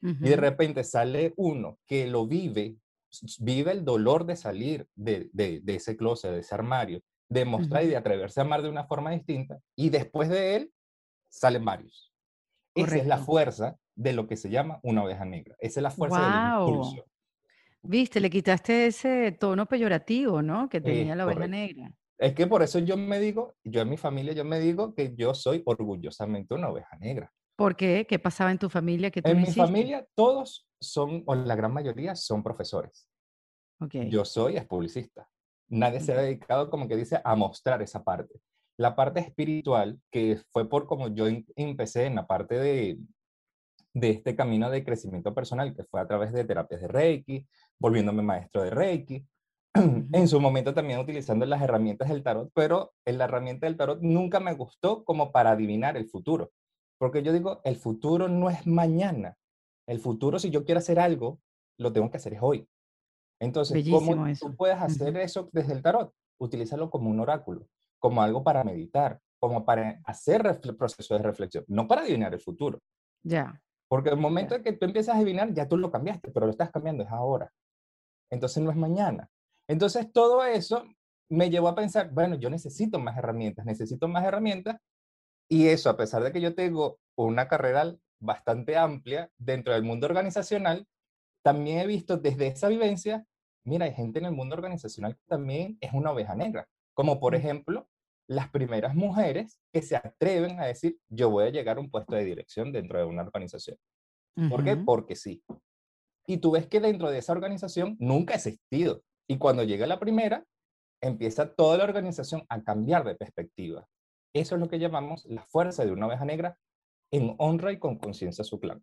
Y de repente sale uno que lo vive, vive el dolor de salir de, de, ese closet, de ese armario, de mostrar y de atreverse a amar de una forma distinta, y después de él salen varios. Esa es la fuerza de lo que se llama una oveja negra. Esa es la fuerza del impulso. Viste, le quitaste ese tono peyorativo, ¿no? Que tenía la oveja negra. Es que por eso yo me digo, yo en mi familia, yo me digo que yo soy orgullosamente una oveja negra. ¿Por qué? ¿Qué pasaba en tu familia? Que en mi familia todos son, o la gran mayoría son profesores. Okay. Yo soy es publicista. Nadie se ha dedicado, como que dice, a mostrar esa parte. La parte espiritual, que fue por como yo empecé en la parte de, de este camino de crecimiento personal, que fue a través de terapias de Reiki, volviéndome maestro de Reiki, <clears throat> en su momento también utilizando las herramientas del tarot, pero en la herramienta del tarot nunca me gustó como para adivinar el futuro, porque yo digo, el futuro no es mañana, el futuro si yo quiero hacer algo, lo tengo que hacer es hoy. Entonces, ¿cómo tú puedes hacer eso desde el tarot? Utilízalo como un oráculo como algo para meditar, como para hacer el proceso de reflexión, no para adivinar el futuro. Ya. Porque el momento en que tú empiezas a adivinar, ya tú lo cambiaste, pero lo estás cambiando es ahora. Entonces no es mañana. Entonces todo eso me llevó a pensar, bueno, yo necesito más herramientas, necesito más herramientas. Y eso, a pesar de que yo tengo una carrera bastante amplia dentro del mundo organizacional, también he visto desde esa vivencia, mira, hay gente en el mundo organizacional que también es una oveja negra. Como por ejemplo, las primeras mujeres que se atreven a decir, yo voy a llegar a un puesto de dirección dentro de una organización. ¿Por qué? Porque sí. Y tú ves que dentro de esa organización nunca ha existido. Y cuando llega la primera, empieza toda la organización a cambiar de perspectiva. Eso es lo que llamamos la fuerza de una oveja negra en honra y con conciencia a su clan.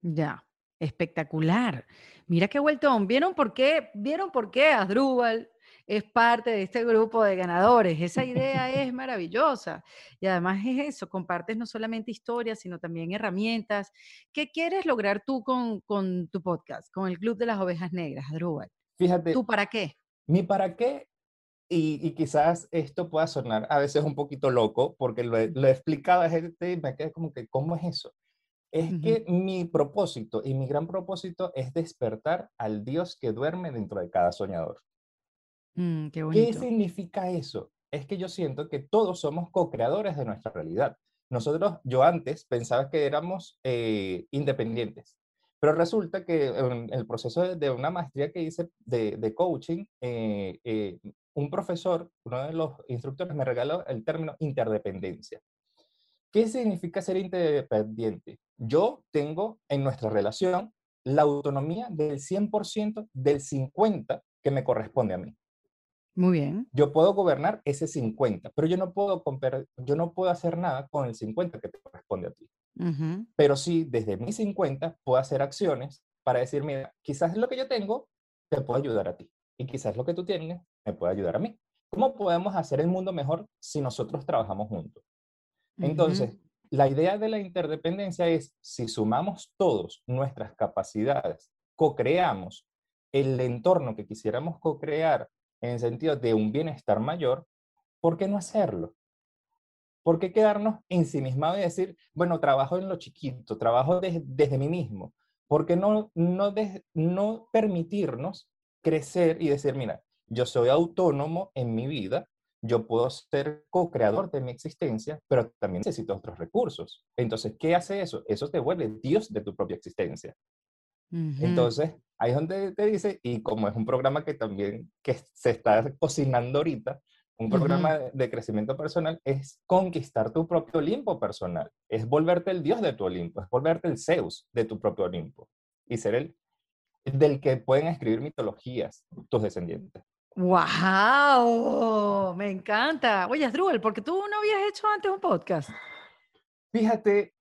Ya, espectacular. Mira qué vueltón. ¿Vieron por qué? ¿Vieron por qué Asdrúbal es parte de este grupo de ganadores. Esa idea es maravillosa. Y además es eso, compartes no solamente historias, sino también herramientas. ¿Qué quieres lograr tú con, con tu podcast, con el Club de las Ovejas Negras, Adrúbal? Fíjate. ¿Tú para qué? Mi para qué, y, quizás esto pueda sonar a veces un poquito loco, porque lo he, lo he explicado a gente y me quedé como que, ¿cómo es eso? es que mi propósito y mi gran propósito es despertar al Dios que duerme dentro de cada soñador. Mm, qué, ¿Qué significa eso? Es que yo siento que todos somos co-creadores de nuestra realidad. Nosotros, yo antes pensaba que éramos eh, independientes, pero resulta que en el proceso de, una maestría que hice de, coaching, eh, eh, un profesor, uno de los instructores me regaló el término interdependencia. ¿Qué significa ser independiente? Yo tengo en nuestra relación la autonomía del 100% del 50% que me corresponde a mí. Muy bien. Yo puedo gobernar ese 50, pero yo no puedo, yo no puedo hacer nada con el 50 que te corresponde a ti. Pero sí, desde mi 50 puedo hacer acciones para decir, mira, quizás lo que yo tengo te puede ayudar a ti y quizás lo que tú tienes me puede ayudar a mí. ¿Cómo podemos hacer el mundo mejor si nosotros trabajamos juntos? Entonces, la idea de la interdependencia es, si sumamos todos nuestras capacidades, co-creamos el entorno que quisiéramos co-crear en el sentido de un bienestar mayor, ¿por qué no hacerlo? ¿Por qué quedarnos ensimismados y decir, bueno, trabajo en lo chiquito, trabajo desde mí mismo? ¿Por qué no, no, no permitirnos crecer y decir, mira, yo soy autónomo en mi vida, yo puedo ser co-creador de mi existencia, pero también necesito otros recursos. Entonces, ¿qué hace eso? Eso te vuelve Dios de tu propia existencia. Entonces, ahí es donde te dice, y como es un programa que también que se está cocinando ahorita, un programa de, crecimiento personal es conquistar tu propio Olimpo personal, es volverte el dios de tu Olimpo, es volverte el Zeus de tu propio Olimpo y ser el del que pueden escribir mitologías tus descendientes. ¡Wow! Me encanta. Oye, Drubel, ¿por qué tú no habías hecho antes un podcast? Fíjate,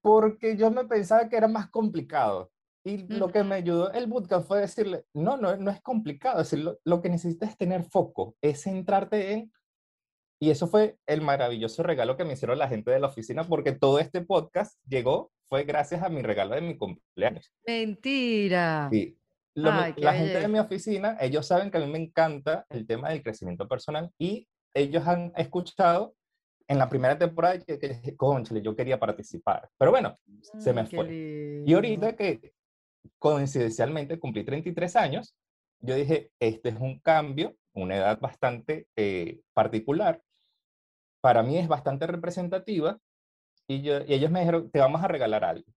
porque yo me pensaba que era más complicado. Y lo que me ayudó el bootcamp fue decirle, no, no, no es complicado, es decir, lo, que necesitas es tener foco, es centrarte en... Y eso fue el maravilloso regalo que me hicieron la gente de la oficina, porque todo este podcast llegó, fue gracias a mi regalo de mi cumpleaños. Mentira. Sí. la gente de mi oficina, ellos saben que a mí me encanta el tema del crecimiento personal y ellos han escuchado en la primera temporada que, que conchale, yo quería participar. Pero bueno, se me fue. Y ahorita que coincidencialmente cumplí 33 años, yo dije, este es un cambio, una edad bastante eh, particular, para mí es bastante representativa, y, yo, y ellos me dijeron, te vamos a regalar algo.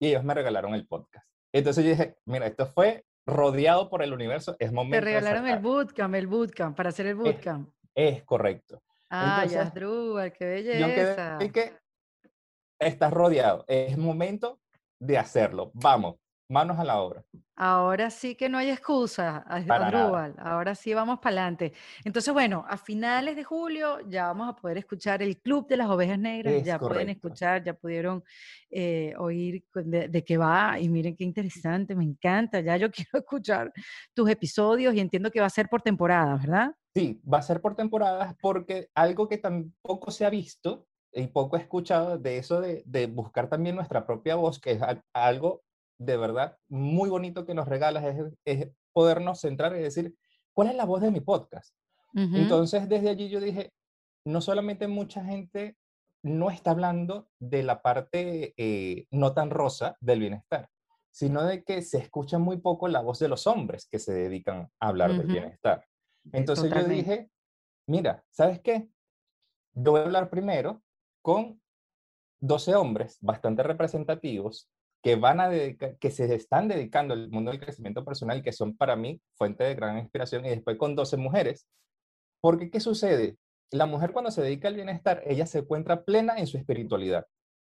Y ellos me regalaron el podcast. Entonces yo dije, mira, esto fue rodeado por el universo, es momento Te regalaron el bootcamp, el bootcamp, para hacer el bootcamp. Es, correcto. Ah, ya, qué belleza. Yo que estás rodeado, es momento de hacerlo, vamos manos a la obra. Ahora sí que no hay excusa, Adrúbal. Ahora sí vamos para adelante. Entonces, bueno, a finales de julio ya vamos a poder escuchar el Club de las Ovejas Negras. ya pueden escuchar, ya pudieron eh, oír de, qué va. Y miren qué interesante, me encanta. Ya yo <laughs> quiero escuchar tus episodios y entiendo que va a ser por temporada, ¿verdad? Sí, va a ser por temporadas porque algo que tampoco se ha visto y poco he escuchado de eso de, de buscar también nuestra propia voz, que es algo de verdad muy bonito que nos regalas es, podernos centrar y decir, ¿cuál es la voz de mi podcast? Entonces, desde allí yo dije, no solamente mucha gente no está hablando de la parte eh, no tan rosa del bienestar, sino de que se escucha muy poco la voz de los hombres que se dedican a hablar del bienestar. Entonces yo dije, mira, ¿sabes qué? Yo voy a hablar primero con 12 hombres bastante representativos que van a que se están dedicando al mundo del crecimiento personal, que son para mí fuente de gran inspiración, y después con 12 mujeres. Porque, ¿qué sucede? La mujer cuando se dedica al bienestar, ella se encuentra plena en su espiritualidad,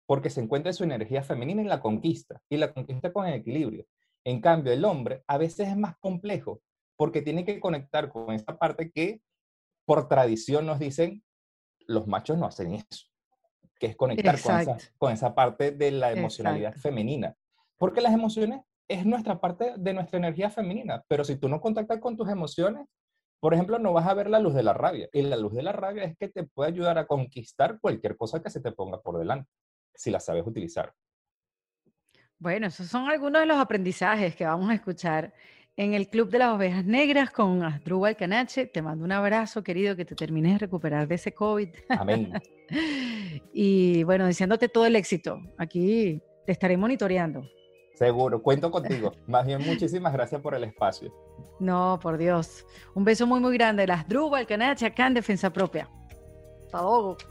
porque se encuentra en su energía femenina en la conquista, y la conquista con el equilibrio. En cambio, el hombre a veces es más complejo, porque tiene que conectar con esa parte que por tradición nos dicen, los machos no hacen eso que es conectar con esa, con esa, parte de la emocionalidad femenina. Porque las emociones es nuestra parte de nuestra energía femenina, pero si tú no contactas con tus emociones, por ejemplo, no vas a ver la luz de la rabia. Y la luz de la rabia es que te puede ayudar a conquistar cualquier cosa que se te ponga por delante, si la sabes utilizar. Bueno, esos son algunos de los aprendizajes que vamos a escuchar en el Club de las Ovejas Negras con Asdrúbal Canache. Te mando un abrazo, querido, que te termines de recuperar de ese COVID. Amén. <laughs> y bueno, deseándote todo el éxito. Aquí Te estaré monitoreando. Seguro, cuento contigo. Más bien, muchísimas gracias por el espacio. No, por Dios. Un beso muy, muy grande. Las Drupal, Canadá, acá en Defensa Propia.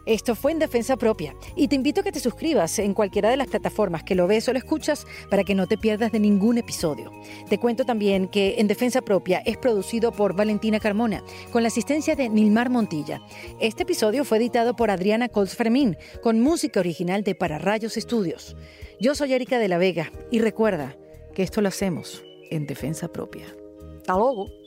Esto fue en Defensa Propia y te invito a que te suscribas en cualquiera de las plataformas que lo ves o lo escuchas para que no te pierdas de ningún episodio. Te cuento también que En Defensa Propia es producido por Valentina Carmona con la asistencia de Nilmar Montilla. Este episodio fue editado por Adriana Colts Fermín con música original de Para Rayos Estudios. Yo soy Erika de la Vega y recuerda que esto lo hacemos en Defensa Propia. Hasta luego.